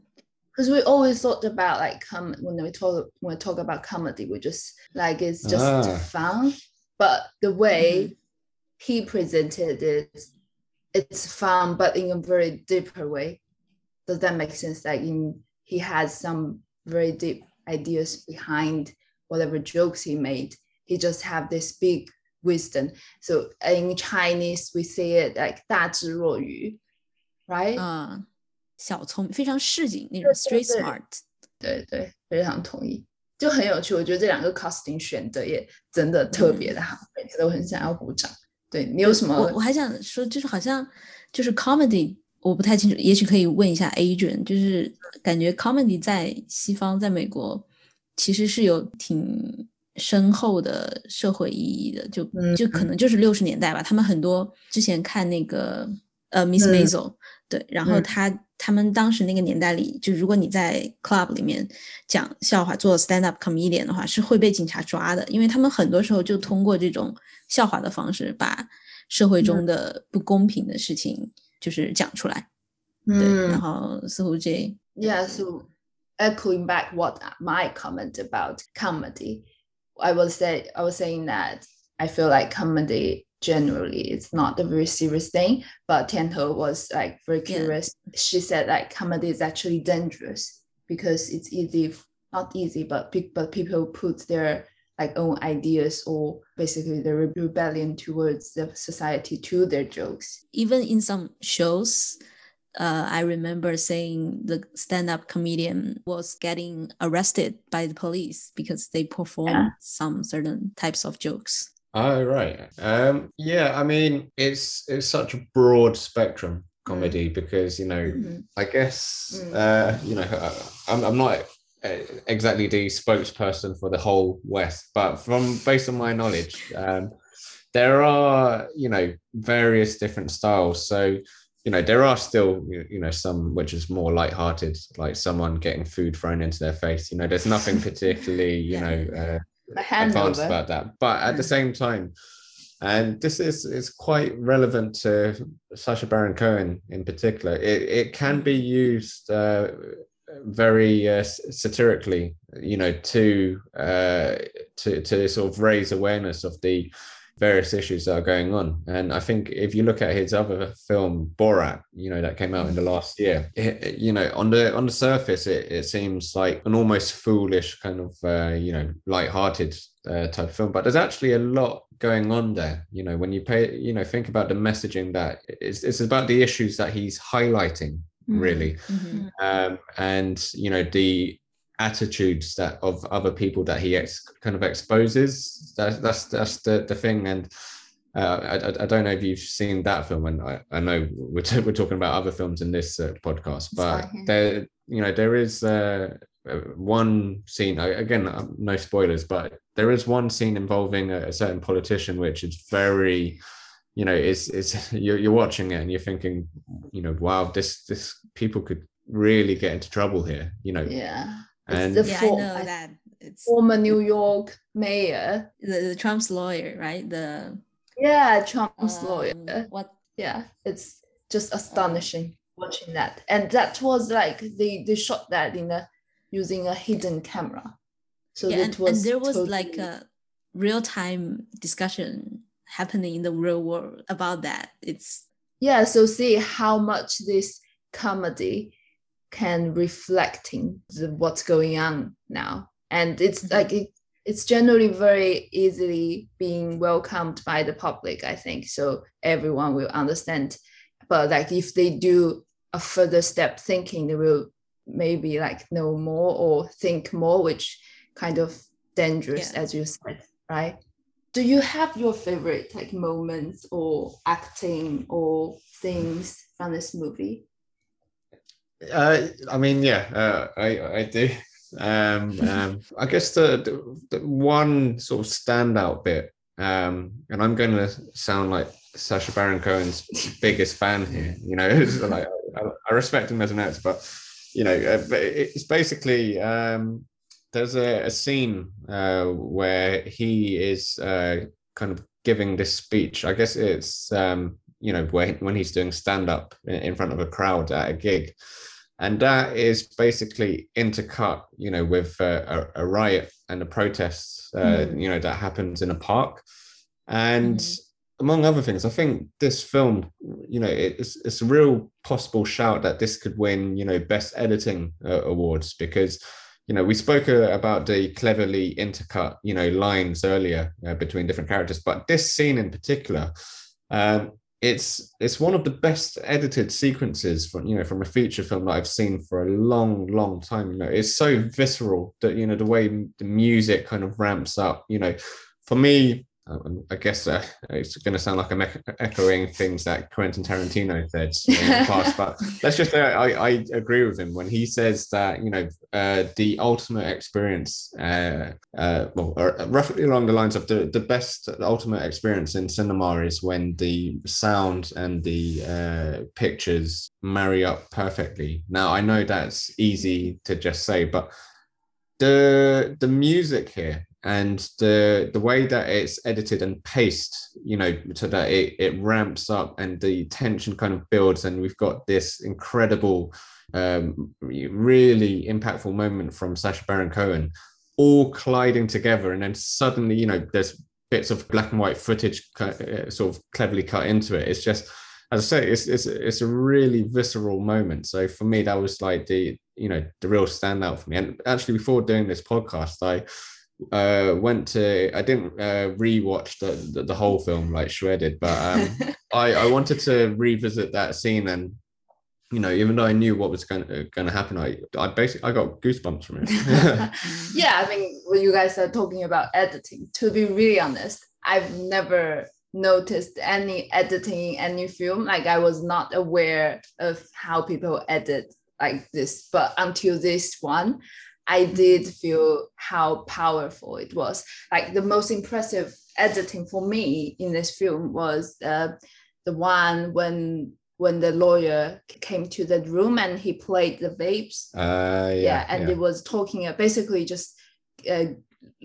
because we always thought about like com- when we talk when we talk about comedy, we just like it's just ah. fun. But the way mm-hmm. he presented it, it's fun, but in a very deeper way. Does that make sense? Like in he has some very deep ideas behind whatever jokes he made. He just have this big wisdom. So in Chinese, we say it like 大智若愚, right? Uh. 小聪明，非常市井那种 street smart。对对，非常同意，就很有趣。我觉得这两个 casting 选的也真的特别的好，每次都很想要鼓掌。对你有什么？我我还想说，就是好像就是 comedy 我不太清楚，也许可以问一下 Adrian，就是感觉 comedy 在西方，在美国其实是有挺深厚的社会意义的，就就可能就是六十年代吧，他们很多之前看那个呃 Miss Maisel，对，然后他他们当时那个年代里，就如果你在 club 里面讲笑话做 stand up comedian 的话，是会被警察抓的，因为他们很多时候就通过这种笑话的方式把社会中的不公平的事情就是讲出来。对，然后似乎这 Yeah, so echoing back what my comment about comedy, I was say I was saying that I feel like comedy generally it's not a very serious thing. But Tianhe was like very Yeah. curious. She said like comedy is actually dangerous because it's easy, not easy, but but people put their like own ideas or basically the re- rebellion towards the society to their jokes. even in some shows, uh, I remember saying the stand-up comedian was getting arrested by the police because they perform Yeah. some certain types of jokes. Oh right. Um yeah, I mean it's it's such a broad spectrum comedy because you know Mhm. I guess Mm. uh you know I'm I'm not exactly the spokesperson for the whole West, but from based on my knowledge, um there are you know various different styles. So you know there are still you know some which is more light-hearted, like someone getting food thrown into their face. You know, there's nothing particularly you Yeah. know uh, advanced about that. But at the same time, and this is is quite relevant to Sacha Baron Cohen in particular. It it can be used uh, very uh, satirically, you know, to uh, to to sort of raise awareness of the various issues that are going on. And I think if you look at his other film Borat, you know, that came out in the last year, it, you know, on the on the surface, it, it seems like an almost foolish kind of uh, you know light-hearted uh, type of film, but there's actually a lot going on there. You know, when you pay, you know, think about the messaging that it's it's about the issues that he's highlighting, really Mhm. um, and you know the attitudes that of other people that he ex- kind of exposes. That's that's that's the, the thing. And uh, I, I- don't know if you've seen that film and I, I know we're, t- we're talking about other films in this uh, podcast but there you know there is uh, uh, one scene again uh, no spoilers but there is one scene involving a, a certain politician which is very you know it's it's you're, you're watching it and you're thinking you know wow this this people could really get into trouble here you know. Yeah. And the Yeah, I know I- that. It's Former New York mayor. the, the Trump's lawyer, right? The Yeah, Trump's um, lawyer. What? Yeah, it's just astonishing watching that. And that was like they they shot that in a using a hidden camera. So yeah, it and, was and there was like a real time discussion happening in the real world about that. It's yeah so see how much this comedy can reflecting the, what's going on now. And it's Mhm. like it, it's generally very easily being welcomed by the public i think. So everyone will understand. But like if they do a further step thinking they will maybe like know more or think more which kind of dangerous Yeah. as you said right? Do you have your favorite like moments or acting or things from this movie Uh, I mean, yeah, uh, I I do. Um, um, I guess the, the the one sort of standout bit, um, and I'm going to sound like Sacha Baron Cohen's biggest fan here. You know, like I, I respect him as an actor, but you know, uh, it's basically um, there's a, a scene uh, where he is uh, kind of giving this speech. I guess it's um, you know when he's doing stand up in, front of a crowd at a gig, and that is basically intercut, you know, with uh, a, a riot and a protest, uh, Mm. you know, that happens in a park, and. Mhm. Among other things, I think this film, you know, it's it's a real possible shout that this could win, you know, best editing uh, awards because, you know, we spoke uh, about the cleverly intercut, you know, lines earlier uh, between different characters, but this scene in particular, um, it's it's one of the best edited sequences from you know from a feature film that I've seen for a long, long time. You know, it's so visceral that you know the way the music kind of ramps up. You know, for me, I guess uh, it's going to sound like I'm echoing things that Quentin Tarantino said in the past, but let's just say I, I, agree with him when he says that you know uh, the ultimate experience, uh, uh well, roughly along the lines of the the best the ultimate experience in cinema is when the sound and the uh, pictures marry up perfectly. Now I know that's easy to just say, but the the music here and the the way that it's edited and paced you know so that it, it ramps up and the tension kind of builds and we've got this incredible um, really impactful moment from Sacha Baron Cohen all colliding together and then suddenly you know there's bits of black and white footage uh, sort of cleverly cut into it it's just as I say, it's, it's it's a really visceral moment. So for me, that was like the you know the real standout for me. And actually, before doing this podcast, I uh went to i didn't uh rewatch the, the, the whole film like shredded but um i i wanted to revisit that scene and you know even though i knew what was going to, going to happen i i basically i got goosebumps from it. Yeah i mean when you guys are talking about editing to be really honest i've never noticed any editing in any film. Like i was not aware of how people edit like this but until this one I did feel how powerful it was. Like the most impressive editing for me in this film was uh, the one when when the lawyer came to the room and he played the vapes. Uh, yeah, yeah, and yeah. it was talking uh, basically just uh,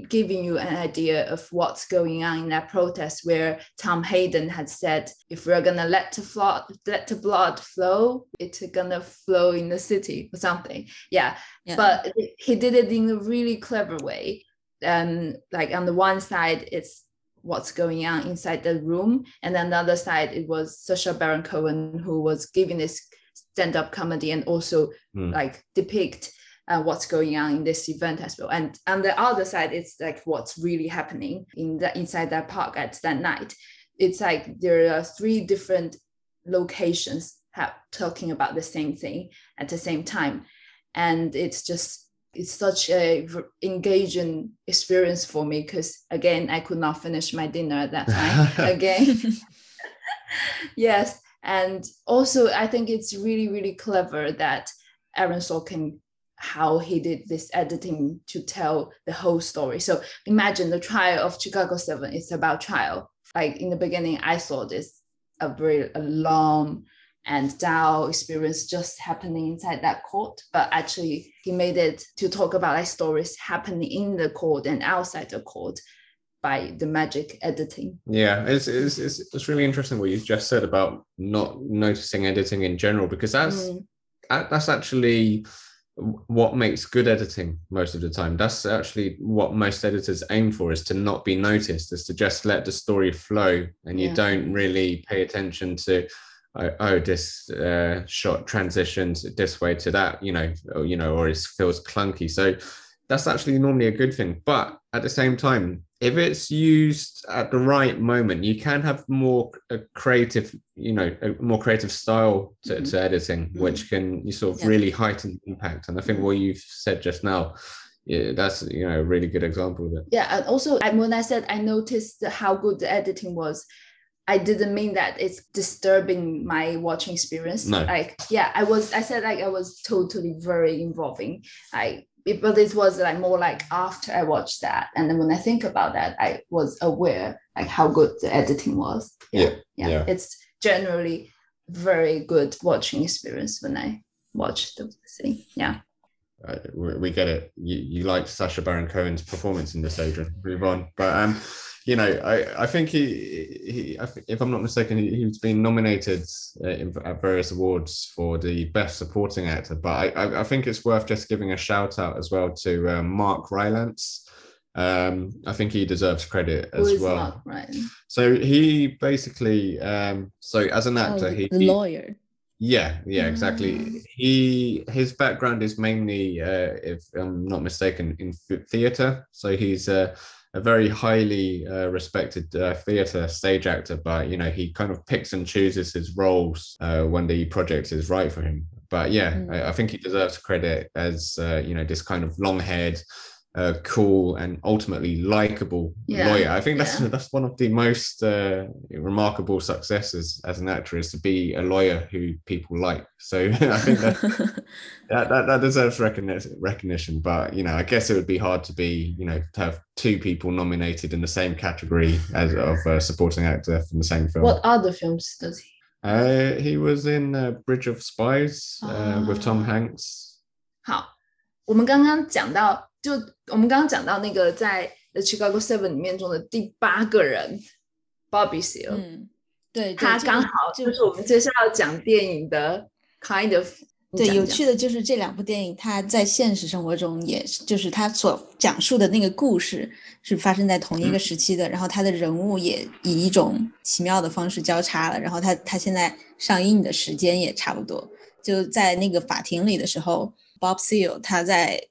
giving you an idea of what's going on in that protest where Tom Hayden had said if we're gonna let the flood let the blood flow it's gonna flow in the city or something yeah, yeah. but he did it in a really clever way um like on the one side it's what's going on inside the room and then the other side it was Sacha Baron Cohen who was giving this stand-up comedy and also mm. like depict uh, what's going on in this event as well. And on the other side, it's like what's really happening in the inside that park at that night. It's like there are three different locations have, talking about the same thing at the same time, and it's just it's such a engaging experience for me because again I could not finish my dinner at that time again. yes, and also I think it's really really clever that Aaron Sorkin how he did this editing to tell the whole story. So imagine the trial of Chicago 7 is about trial. Like in the beginning, I saw this a very a long and dull experience just happening inside that court. But actually he made it to talk about like stories happening in the court and outside the court by the magic editing. Yeah, it's, it's, it's, it's really interesting what you just said about not noticing editing in general, because that's mm. that's actually what makes good editing most of the time that's actually what most editors aim for is to not be noticed is to just let the story flow and you yeah. don't really pay attention to oh, oh this uh, shot transitions this way to that you know or, you know or it feels clunky so that's actually normally a good thing but at the same time if it's used at the right moment, you can have more a creative, you know, a more creative style to, mm-hmm. to editing, mm-hmm. which can you sort of yeah. really heighten impact. And I think what you've said just now, yeah, that's you know a really good example of it. Yeah, and also when I said I noticed how good the editing was, I didn't mean that it's disturbing my watching experience. No. Like, yeah, I was, I said like I was totally very involving. I but this was like more like after I watched that, and then when I think about that, I was aware like how good the editing was. Yeah, yeah, yeah. yeah. it's generally very good watching experience when I watch the thing. Yeah. Uh, we get it. You, you like Sacha Baron Cohen's performance in this, Adrian. Move on, but um, you know, I, I think he, he if I'm not mistaken, he, has been nominated uh, in, at various awards for the best supporting actor. But I, I think it's worth just giving a shout out as well to uh, Mark Rylance. Um, I think he deserves credit as well. So he basically, um, so as an actor, oh, he the lawyer. Yeah, yeah, exactly. Mm. He his background is mainly, uh, if I'm not mistaken, in theatre. So he's uh, a very highly uh, respected uh, theatre stage actor, but you know he kind of picks and chooses his roles uh, when the project is right for him. But yeah, mm. I, I, think he deserves credit as uh, you know this kind of long-haired, uh, cool and ultimately likable Yeah, lawyer. I think that's yeah. that's one of the most uh, remarkable successes as an actor is to be a lawyer who people like. So I think that, that, that that deserves recognition. Recognition, but you know, I guess it would be hard to be you know to have two people nominated in the same category as of uh, supporting actor from the same film. What other films does he? Uh, he was in uh, Bridge of Spies uh, with Tom Ah. Hanks. 好，我们刚刚讲到， 就我们刚刚讲到那个在《The Chicago Seven》里面中的第八个人，Bobby Seale，、嗯，对，对他刚好就就是我们接下来要讲电影的 kind of 对，有趣的就是这两部电影，它在现实生活中也是，就是它所讲述的那个故事是发生在同一个时期的，然后它的人物也以一种奇妙的方式交叉了，然后它它现在上映的时间也差不多，就在那个法庭里的时候，Bob Seale 他在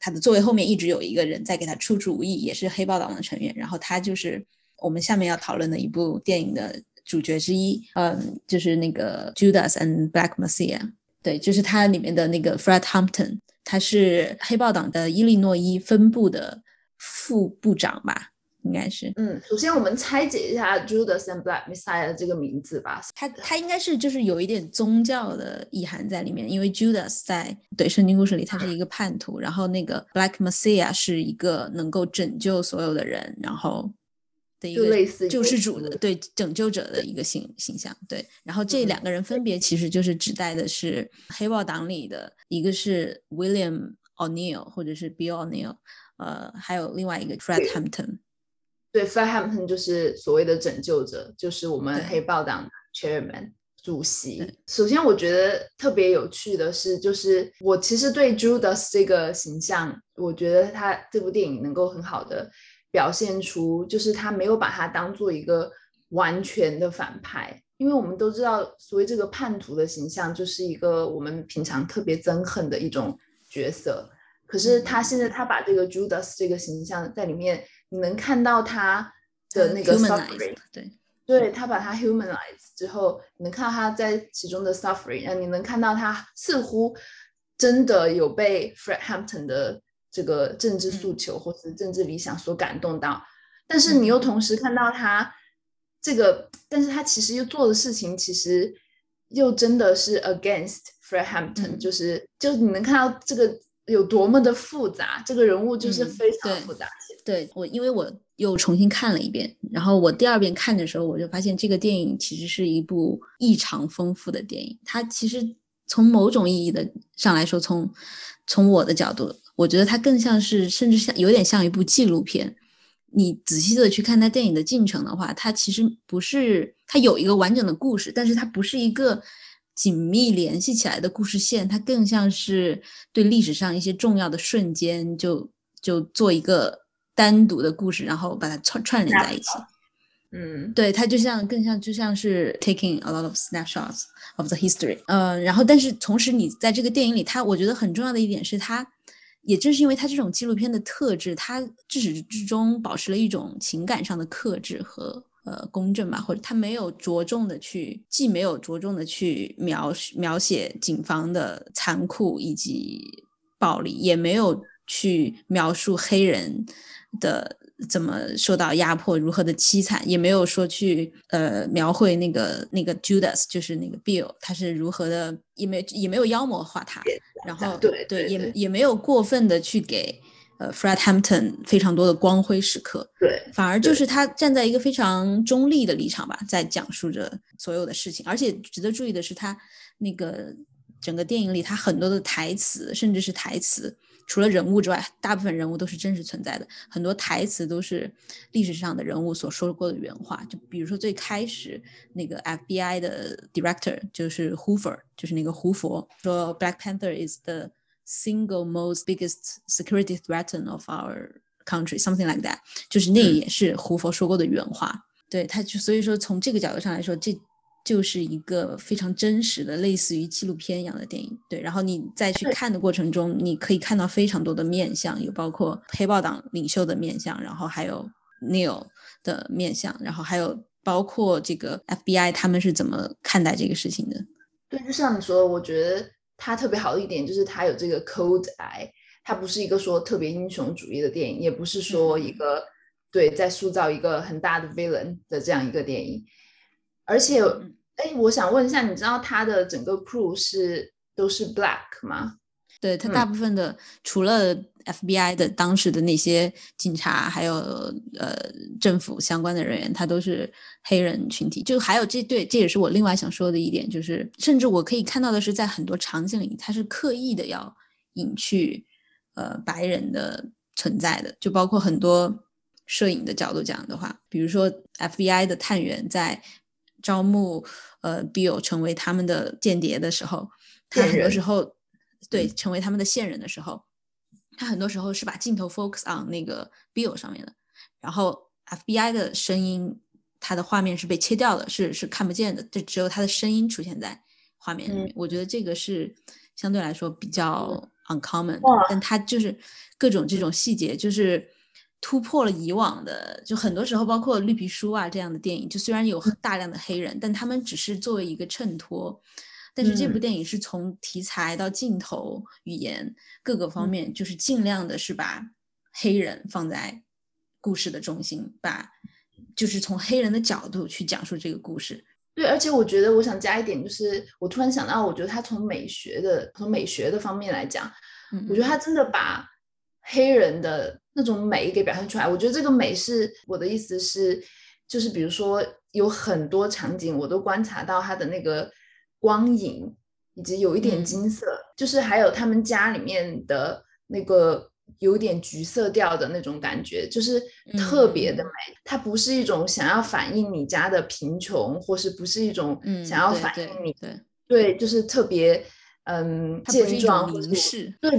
他的座位后面一直有一个人在给他出主意，也是黑豹党的成员，然后他就是我们下面要讨论的一部电影的主角之一，嗯，就是那个 Judas and Black Messiah。对，就是他里面的那个 Fred Hampton，他是黑豹党的伊利诺伊分部的副部长吧，应该是。嗯，首先我们拆解一下 Judas and Black Messiah 这个名字吧。他他应该是就是有一点宗教的意涵在里面，因为 Judas 在对圣经故事里他是一个叛徒，然后那个 Black Messiah 是一个能够拯救所有的人，然后的一个类似救世主的对拯救者的一个形形象。对，然后这嗯两个人分别其实就是指代的是黑豹党里的一个是 William O'Neill 或者是 Bill O'Neill，呃，还有另外一个 Fred Hampton。对，Fred Hampton 就是所谓的拯救者，就是我们黑豹党 chairman 主席。首先，我觉得特别有趣的是，就是我其实对 Judas 这个形象，我觉得他这部电影能够很好的表现出，就是他没有把他当做一个完全的反派。因为我们都知道，所谓这个叛徒的形象，就是一个我们平常特别憎恨的一种角色。可是他现在他把这个 Judas 这个形象在里面，你能看到他的那个 suffering，对，对他把他 humanize 之后，你能看到他在其中的 suffering，然后你能看到他似乎真的有被 Fred Hampton 的这个政治诉求或是政治理想所感动到，但是你又。同时看到他这个，但是他其实又做的事情其实又真的是 against Fred Hampton，、嗯。就是就你能看到这个有多么的复杂，这个人物就是嗯非常复杂。对我，因为我又重新看了一遍，然后我第二遍看的时候，我就发现这个电影其实是一部异常丰富的电影。它其实从某种意义的上来说，从从我的角度，我觉得它更像是，甚至像有点像一部纪录片。你仔细的去看它电影的进程的话，它其实不是它有一个完整的故事，但是它不是一个紧密联系起来的故事线，它更像是对历史上一些重要的瞬间就就做一个单独的故事，然后把它串串联在一起。嗯，对，它就像更像就像是 taking a lot of snapshots of the history，呃，然后但是同时你在这个电影里，它我觉得很重要的一点是它，也正是因为它这种纪录片的特质，它至始至终保持了一种情感上的克制和呃公正吧，或者他没有着重的去，既没有着重的去描述描写警方的残酷以及暴力，也没有去描述黑人的怎么受到压迫，如何的凄惨，也没有说去呃描绘那个那个 Judas，就是那个 Bill，他是如何的，也没也没有妖魔化他，然后对对也对。也没有过分的去给呃 Fred Hampton 非常多的光辉时刻，对，反而就是他站在一个非常中立的立场吧，在讲述着所有的事情。而且值得注意的是，他那个整个电影里，他很多的台词，甚至是台词，除了人物之外，大部分人物都是真实存在的。很多台词都是历史上的人物所说过的原话。就比如说最开始那个 FBI 的 director 就是 Hoover，就是那个胡佛说 Black Panther is the single most biggest security threat of our country，something like that。就是那嗯也是胡佛说过的原话。对，他就所以说从这个角度上来说，这就是一个非常真实的，类似于纪录片一样的电影。对，然后你在去看的过程中，你可以看到非常多的面相，有包括黑豹党领袖的面相，然后还有 Neil 的面相，然后还有包括这个 FBI 他们是怎么看待这个事情的。对，就像你说的，我觉得他特别好的一点就是它有这个 cold eye，它不是一个说特别英雄主义的电影，也不是说一个对在塑造一个很大的 villain 的这样一个电影。而且，哎，我想问一下，你知道他的整个 crew 是都是 black 吗？对他大部分的，除了 FBI 的当时的那些警察，还有呃政府相关的人员，他都是黑人群体。就还有这对，这也是我另外想说的一点，就是甚至我可以看到的是，在很多场景里，他是刻意的要隐去呃白人的存在的。就包括很多摄影的角度讲的话，比如说 FBI 的探员在招募呃 Bill 成为他们的间谍的时候，他很多时候。对，成为他们的线人的时候，他很多时候是把镜头 focus on 那个 Bill 上面的，然后 FBI 的声音，他的画面是被切掉的，是是看不见的，就只有他的声音出现在画面里面。我觉得这个是相对来说比较 uncommon，但他就是各种这种细节，就是突破了以往的，就很多时候包括绿皮书啊这样的电影，就虽然有大量的黑人，但他们只是作为一个衬托。但是这部电影是从题材到镜头语言各个方面，就是尽量的是把黑人放在故事的中心，把就是从黑人的角度去讲述这个故事。对，而且我觉得我想加一点，就是我突然想到，我觉得他从美学的从美学的方面来讲，我觉得他真的把黑人的那种美给表现出来。我觉得这个美是我的意思是，就是比如说有很多场景，我都观察到他的那个。光影以及有一点金色，就是还有他们家里面的那个有点橘色调的那种感觉，就是特别的美。它不是一种想要反映你家的贫穷，或是不是一种想要反映你对对，就是特别嗯健壮。对，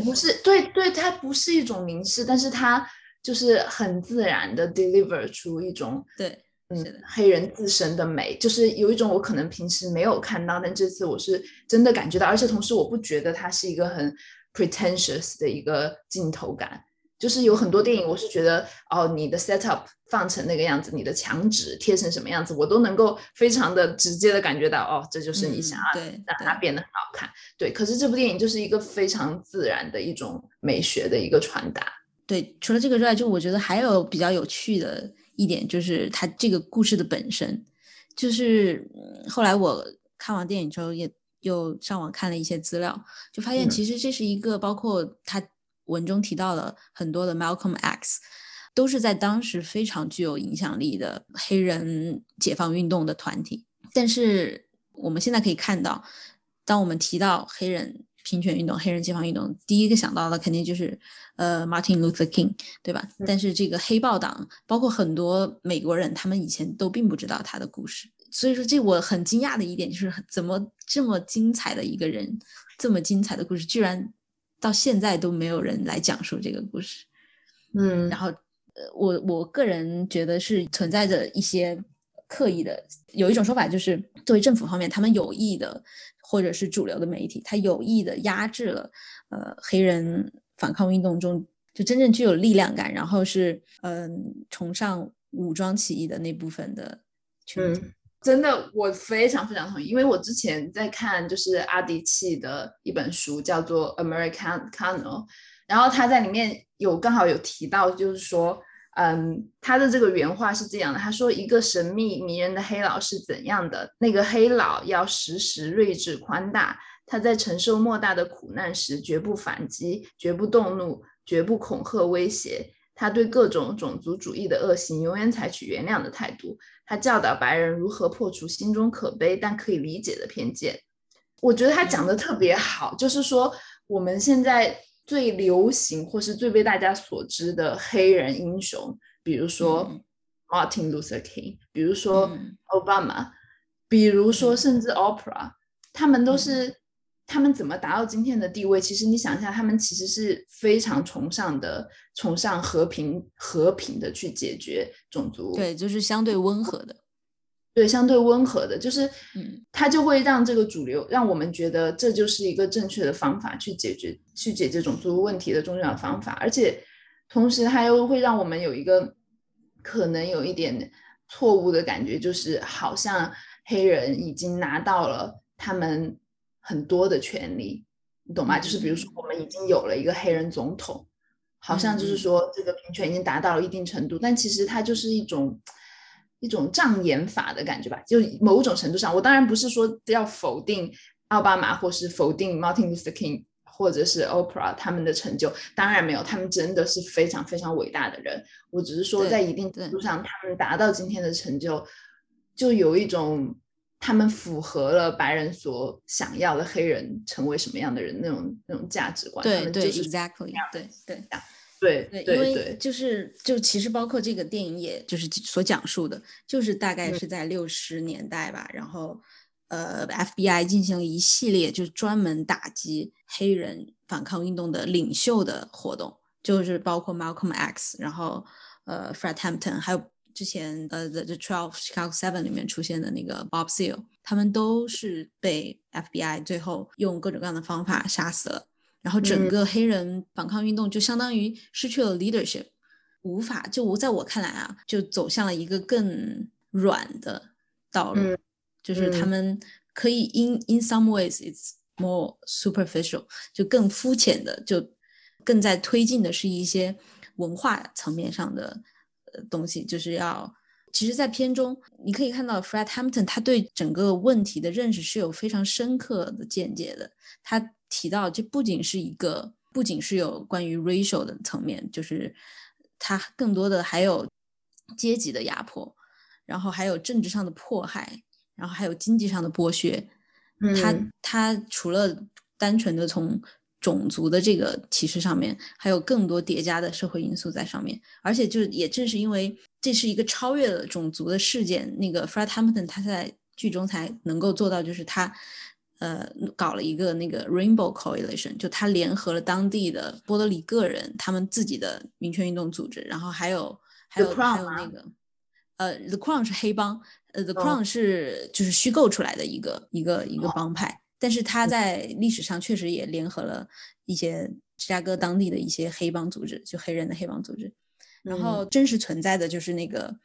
不是对对，它不是一种凝视，但是它就是很自然的 deliver 出一种对。嗯，黑人自身的美，就是有一种我可能平时没有看到，但这次我是真的感觉到，而且同时我不觉得它是一个很 pretentious 的一个镜头感。就是有很多电影，我是觉得哦，你的 setup 放成那个样子，你的墙纸贴成什么样子，我都能够非常的直接的感觉到，哦，这就是你想要让它变得很好看。对，可是这部电影就是一个非常自然的一种美学的一个传达。对，除了这个之外，就我觉得还有比较有趣的。一点就是他这个故事的本身，就是后来我看完电影之后，也又上网看了一些资料，就发现其实这是一个包括他文中提到的很多的 Malcolm X，都是在当时非常具有影响力的黑人解放运动的团体。但是我们现在可以看到，当我们提到黑人。平权运动、黑人解放运动，第一个想到的肯定就是呃，Martin Luther King，对吧？但是这个黑豹党，包括很多美国人，他们以前都并不知道他的故事。所以说，这我很惊讶的一点就是，怎么这么精彩的一个人，这么精彩的故事，居然到现在都没有人来讲述这个故事。嗯，然后呃，我我个人觉得是存在着一些刻意的，有一种说法就是，作为政府方面，他们有意的。或者是主流的媒体，他有意的压制了，呃，黑人反抗运动中就真正具有力量感，然后是嗯崇尚武装起义的那部分的群体。真的，我非常非常同意，因为我之前在看就是阿迪契的一本书，叫做《Americano》，然后他在里面有刚好有提到，就是说。嗯，他的这个原话是这样的，他说：“一个神秘迷人的黑佬是怎样的？那个黑佬要时时睿智宽大，他在承受莫大的苦难时绝不反击，绝不动怒，绝不恐吓威胁。他对各种种族主义的恶行永远采取原谅的态度。他教导白人如何破除心中可悲但可以理解的偏见。我觉得他讲的特别好，就是说我们现在。”最流行或是最被大家所知的黑人英雄，比如说 Martin Luther King，比如说 Obama，比如说甚至 Oprah，他们都是他们怎么达到今天的地位？其实你想一下，他们其实是非常崇尚的，崇尚和平、和平的去解决种族，对，就是相对温和的。对，相对温和的，就是，嗯，它就会让这个主流，让我们觉得这就是一个正确的方法去解决、去解决种族问题的重要方法，而且，同时它又会让我们有一个可能有一点错误的感觉，就是好像黑人已经拿到了他们很多的权利，你懂吗？就是比如说我们已经有了一个黑人总统，好像就是说这个平权已经达到了一定程度，但其实它就是一种一种障眼法的感觉吧。就某种程度上，我当然不是说要否定奥巴马或是否定 Martin Luther King 或者是 Oprah 他们的成就，当然没有，他们真的是非常非常伟大的人。我只是说在一定程度上，他们达到今天的成就，就有一种。他们符合了白人所想要的黑人成为什么样的人那种那种价值观，对对，exactly，对对对对对，因为就是就其实包括这个电影，也就是所讲述的，就是大概是在六十年代吧，然后呃，FBI 进行了一系列就是专门打击黑人反抗运动的领袖的活动，就是包括 Malcolm X，然后呃，Fred Hampton，还有。之前呃，The The Twelve Chicago Seven 里面出现的那个 Bob Seale，他们都是被 FBI 最后用各种各样的方法杀死了。然后整个黑人反抗运动就相当于失去了 leadership，无法就我在我看来啊，就走向了一个更软的道路，就是他们可以 in in some ways it's more superficial，就更肤浅的，就更在推进的是一些文化层面上的呃。东西就是要，其实，在片中你可以看到，Fred Hampton 他对整个问题的认识是有非常深刻的见解的。他提到，这不仅是一个，不仅是有关于 racial 的层面，就是它更多的还有阶级的压迫，然后还有政治上的迫害，然后还有经济上的剥削。它它除了单纯的从种族的这个歧视上面，还有更多叠加的社会因素在上面，而且就是也正是因为这是一个超越了种族的事件，那个 Fred Hampton 他在剧中才能够做到，就是他呃搞了一个那个 Rainbow Coalition，就他联合了当地的波多黎各人他们自己的民权运动组织，然后还有还有还有那个呃 The Crown 是黑帮，呃 The Crown 是就是虚构出来的一个一个一个帮派。但是他在历史上确实也联合了一些芝加哥当地的一些黑帮组织，就黑人的黑帮组织。然后真实存在的就是那个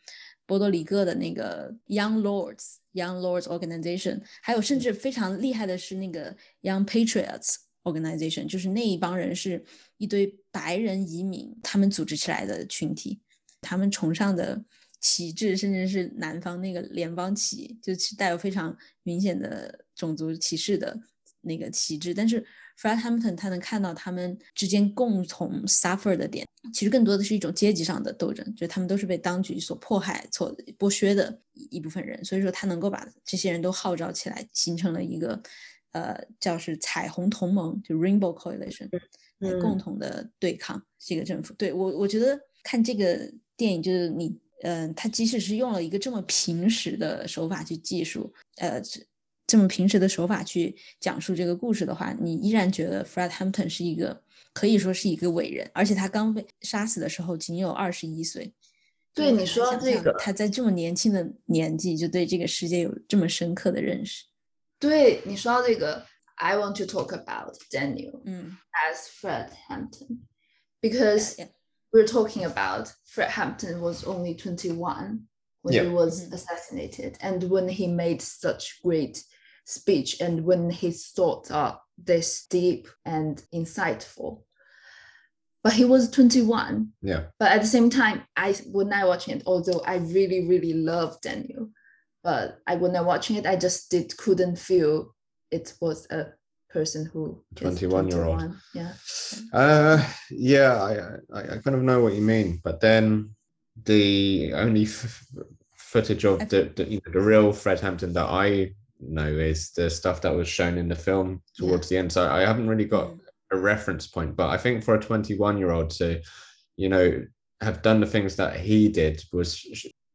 波多黎各的那个 Young Lords Young Lords Organization，还有甚至非常厉害的是那个 Young Patriots Organization，就是那一帮人是一堆白人移民他们组织起来的群体，他们崇尚的。旗帜甚至是南方那个联邦旗，就是带有非常明显的种族歧视的那个旗帜。但是 Fred Hampton 他能看到他们之间共同 suffer 的点，其实更多的是一种阶级上的斗争，就他们都是被当局所迫害、所剥削的一部分人。所以说他能够把这些人都号召起来，形成了一个呃叫是彩虹同盟，就 Rainbow Coalition，来共同的对抗这个政府。对我我觉得看这个电影就是你。嗯，他即使是用了一个这么平实的手法去记述，呃，这么平实的手法去讲述这个故事的话，你依然觉得 Fred Hampton 是一个可以说是一个伟人，而且他刚被杀死的时候仅有二十一岁。对你说这个，他在这么年轻的年纪就对这个世界有这么深刻的认识。对你说到这个，I want to talk about Daniel 嗯 as Fred Hampton because. we're talking about Fred Hampton was only 21 when yeah. he was mm-hmm. assassinated and when he made such great speech and when his thoughts are this deep and insightful. But he was 21 yeah. But at the same time i when i watching it although i really really love daniel but i when i watching it i just did couldn't feel it was a person who 21 year old yeah. Uh yeah I, I, I kind of know what you mean but then the only f- footage of the, the, you know, the real fred hampton that i know is the stuff that was shown in the film towards yeah. the end so i haven't really got mm. a reference point but i think for a 21 year old to you know have done the things that he did was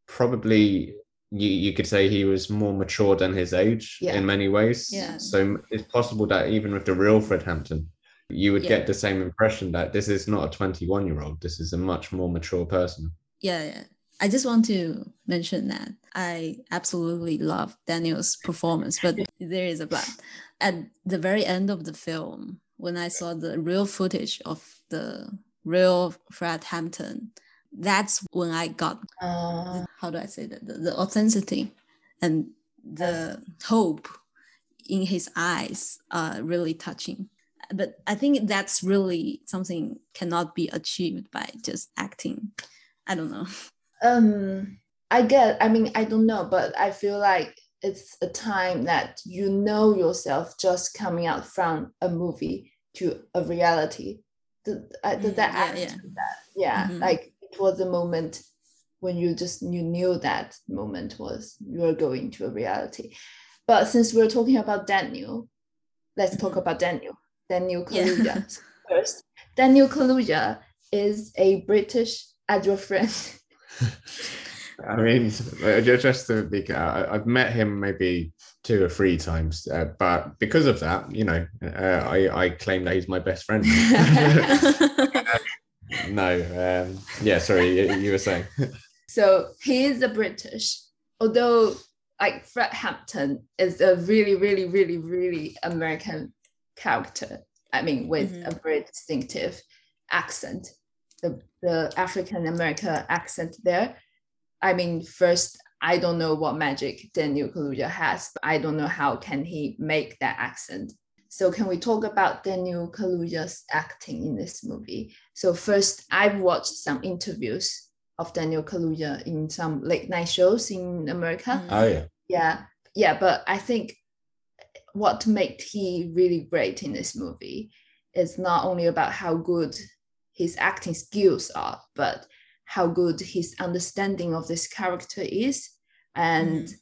probably you, you could say he was more mature than his age yeah. in many ways. Yeah. So it's possible that even with the real Fred Hampton, you would yeah. get the same impression that this is not a 21 year old. This is a much more mature person. Yeah, yeah. I just want to mention that I absolutely love Daniel's performance, but there is a but. At the very end of the film, when I saw the real footage of the real Fred Hampton, that's when I got uh, how do I say that the, the authenticity and the hope in his eyes are really touching. but I think that's really something cannot be achieved by just acting. I don't know. Um, I get. I mean, I don't know, but I feel like it's a time that you know yourself just coming out from a movie to a reality. Did, I, did Mm, that yeah, add yeah. that? Yeah, Mhm. like it was a moment when you just you knew that moment was you were going to a reality. But since we're talking about Daniel, let's talk Mhm. about Daniel. Daniel Yeah. Kaluuya. So First, Daniel Kaluuya is a British adult friend. I mean, just to be clear, I- I've met him maybe two or three times, uh, but because of that, you know, uh, I, I claim that he's my best friend. no, um, yeah, sorry, you, you were saying. So he is a British, although like Fred Hampton is a really, really, really, really American character. I mean, with Mhm. a very distinctive accent, the the African American accent there. I mean, first, I don't know what magic Daniel Kaluuya has, but I don't know how can he make that accent. So can we talk about Daniel Kaluuya's acting in this movie? So first, I've watched some interviews of Daniel Kaluuya in some late night shows in America. Mm. Oh, yeah. Yeah, yeah, but I think what made he really great in this movie is not only about how good his acting skills are, but how good his understanding of this character is, and Mm.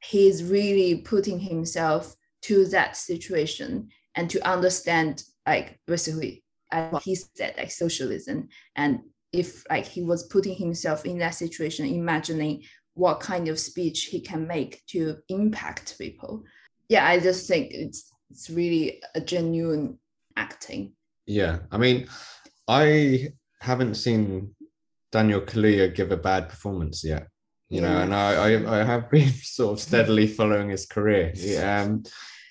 he's really putting himself to that situation and to understand like basically what he said like socialism and if like he was putting himself in that situation imagining what kind of speech he can make to impact people yeah i just think it's it's really a genuine acting Yeah, I mean, I haven't seen Daniel Kaluuya give a bad performance yet. You know, and I, I I have been sort of steadily following his career. Yeah, Um,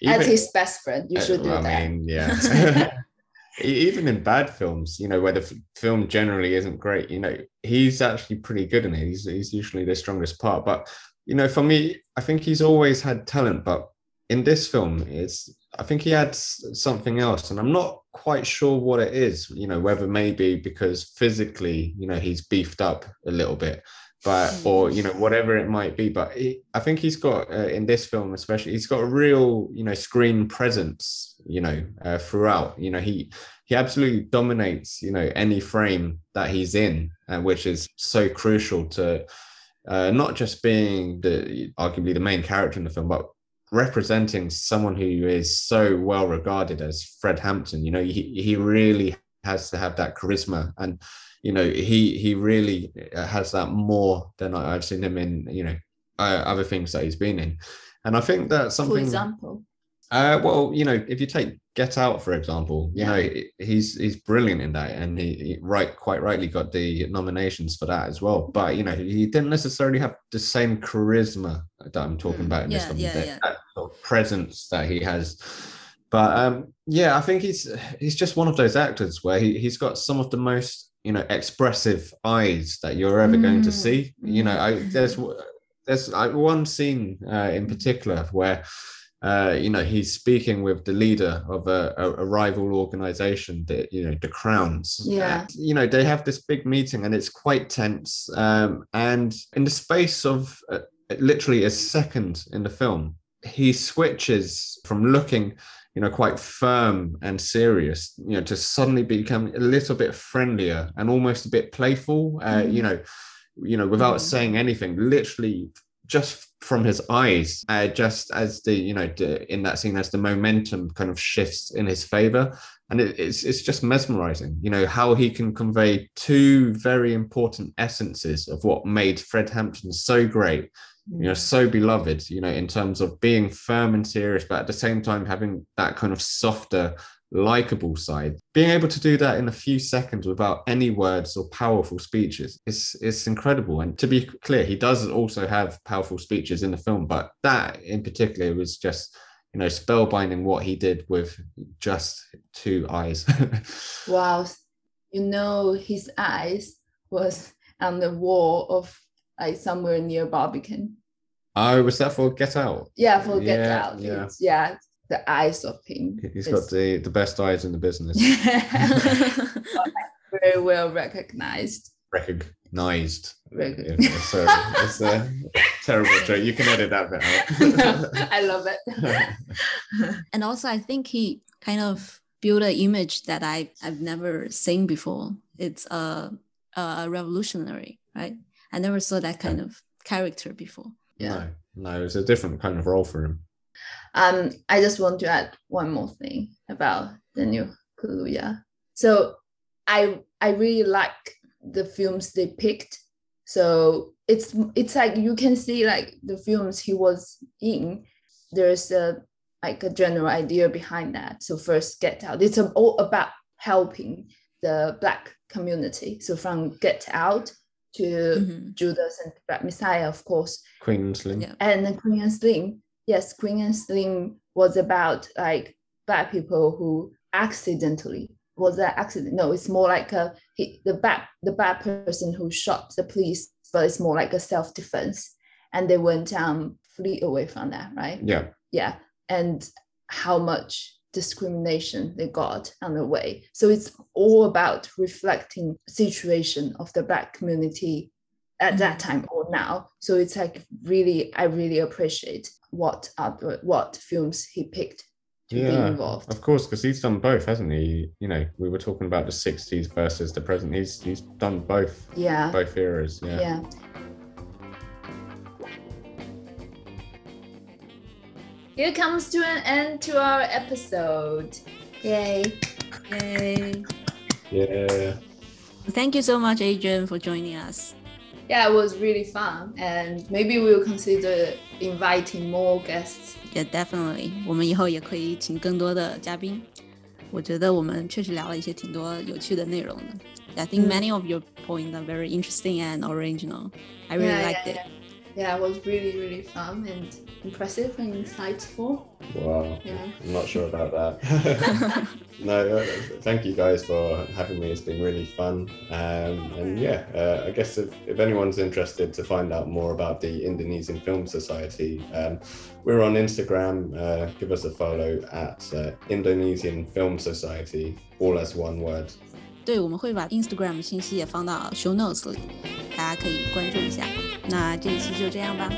as his best friend you uh, should do well, that I mean, yeah. Even in bad films, you know, where the f- film generally isn't great, you know, he's actually pretty good in it. He's he's usually the strongest part. But you know, for me, I think he's always had talent. But in this film, it's I think he adds something else, and I'm not quite sure what it is. You know, whether maybe because physically, you know, he's beefed up a little bit, but or you know whatever it might be. But he, I think he's got uh, in this film especially, he's got a real you know screen presence. You know, uh, throughout. You know, he he absolutely dominates. You know, any frame that he's in, uh, which is so crucial to. Uh, not just being the arguably the main character in the film, but representing someone who is so well regarded as Fred Hampton. You know, he he really has to have that charisma, and you know, he he really has that more than I, I've seen him in. You know, uh, other things that he's been in, and I think that's for something. example Uh, well, you know, if you take Get Out for example, you Yeah. know, he's he's brilliant in that, and he, he right quite rightly got the nominations for that as well. But you know, he didn't necessarily have the same charisma that I'm talking Mm, about in this yeah, film, yeah, that, sort of presence that he has. But um, yeah, I think he's he's just one of those actors where he he's got some of the most you know expressive eyes that you're ever going to Mm, see. You know, I mm. there's there's uh, one scene uh, in particular where uh, you know, he's speaking with the leader of a, a, rival organization, the, you know, the Crowns. Yeah. And, you know, they have this big meeting and it's quite tense. Um, and in the space of uh, literally a second in the film, he switches from looking, you know, quite firm and serious, you know, to suddenly become a little bit friendlier and almost a bit playful, uh, you Mhm. know, you know, without Mhm. saying anything, literally just from his eyes, uh, just as the you know the, in that scene as the momentum kind of shifts in his favor, and it, it's it's just mesmerizing. You know how he can convey two very important essences of what made Fred Hampton so great, you know, so beloved. You know, in terms of being firm and serious, but at the same time having that kind of softer likable side. Being able to do that in a few seconds without any words or powerful speeches is it's incredible. And to be clear he does also have powerful speeches in the film but that in particular was just you know spellbinding what he did with just two eyes. Wow. You know his eyes was on the wall of like somewhere near barbican. Oh was that for get out? Yeah for get Yeah, out. yeah. Yeah the eyes of him. He's is got the, the best eyes in the business. very well recognized. Recognized. Recog- Yeah, sorry, it's a terrible joke. You can edit that bit out. I love it. and also I think he kind of built an image that I I've never seen before. It's a a revolutionary, right? I never saw that kind of character before. Yeah. No, no, it's a different kind of role for him. Um, I just want to add one more thing about the new Kaluuya. So I I really like the films they picked. So it's it's like you can see like the films he was in. There's a like a general idea behind that. So first, Get Out. It's all about helping the black community. So from Get Out to Mhm. Judas and Black Messiah, of course, Queen and Slim. Yeah. and the Queen and Slim. Yes, Queen and Slim was about like black people who accidentally was that accident? No, it's more like a he, the bad the bad person who shot the police, but it's more like a self defense, and they went um flee away from that, right? Yeah. yeah and how much discrimination they got on the way so it's all about reflecting situation of the black community at that mm-hmm. time or now so it's like really i really appreciate what other what films he picked to be involved of course, because he's done both, hasn't he? You know, we were talking about the '60s versus the present. He's he's done both yeah both eras. Yeah. yeah here comes to an end to our episode yay Yay. Yeah. Thank you so much, Adrian, for joining us yeah, it was really fun, and maybe we'll consider inviting more guests. Yeah, definitely，我们以后也可以请更多的嘉宾。我觉得我们确实聊了一些挺多有趣的内容的。I think 嗯 many of your points are very interesting and original. I really Yeah, liked yeah, it. Yeah, it was really, really fun and impressive and insightful. Wow. Yeah. I'm not sure about that. no, uh, thank you guys for having me. It's been really fun. Um, and yeah, uh, I guess if, if anyone's interested to find out more about the Indonesian Film Society, um, we're on Instagram. Uh, give us a follow at uh, Indonesian Film Society, all as one word. 对，我们会把 Instagram 信息也放到 show notes 里，大家可以关注一下。那这一期就这样吧，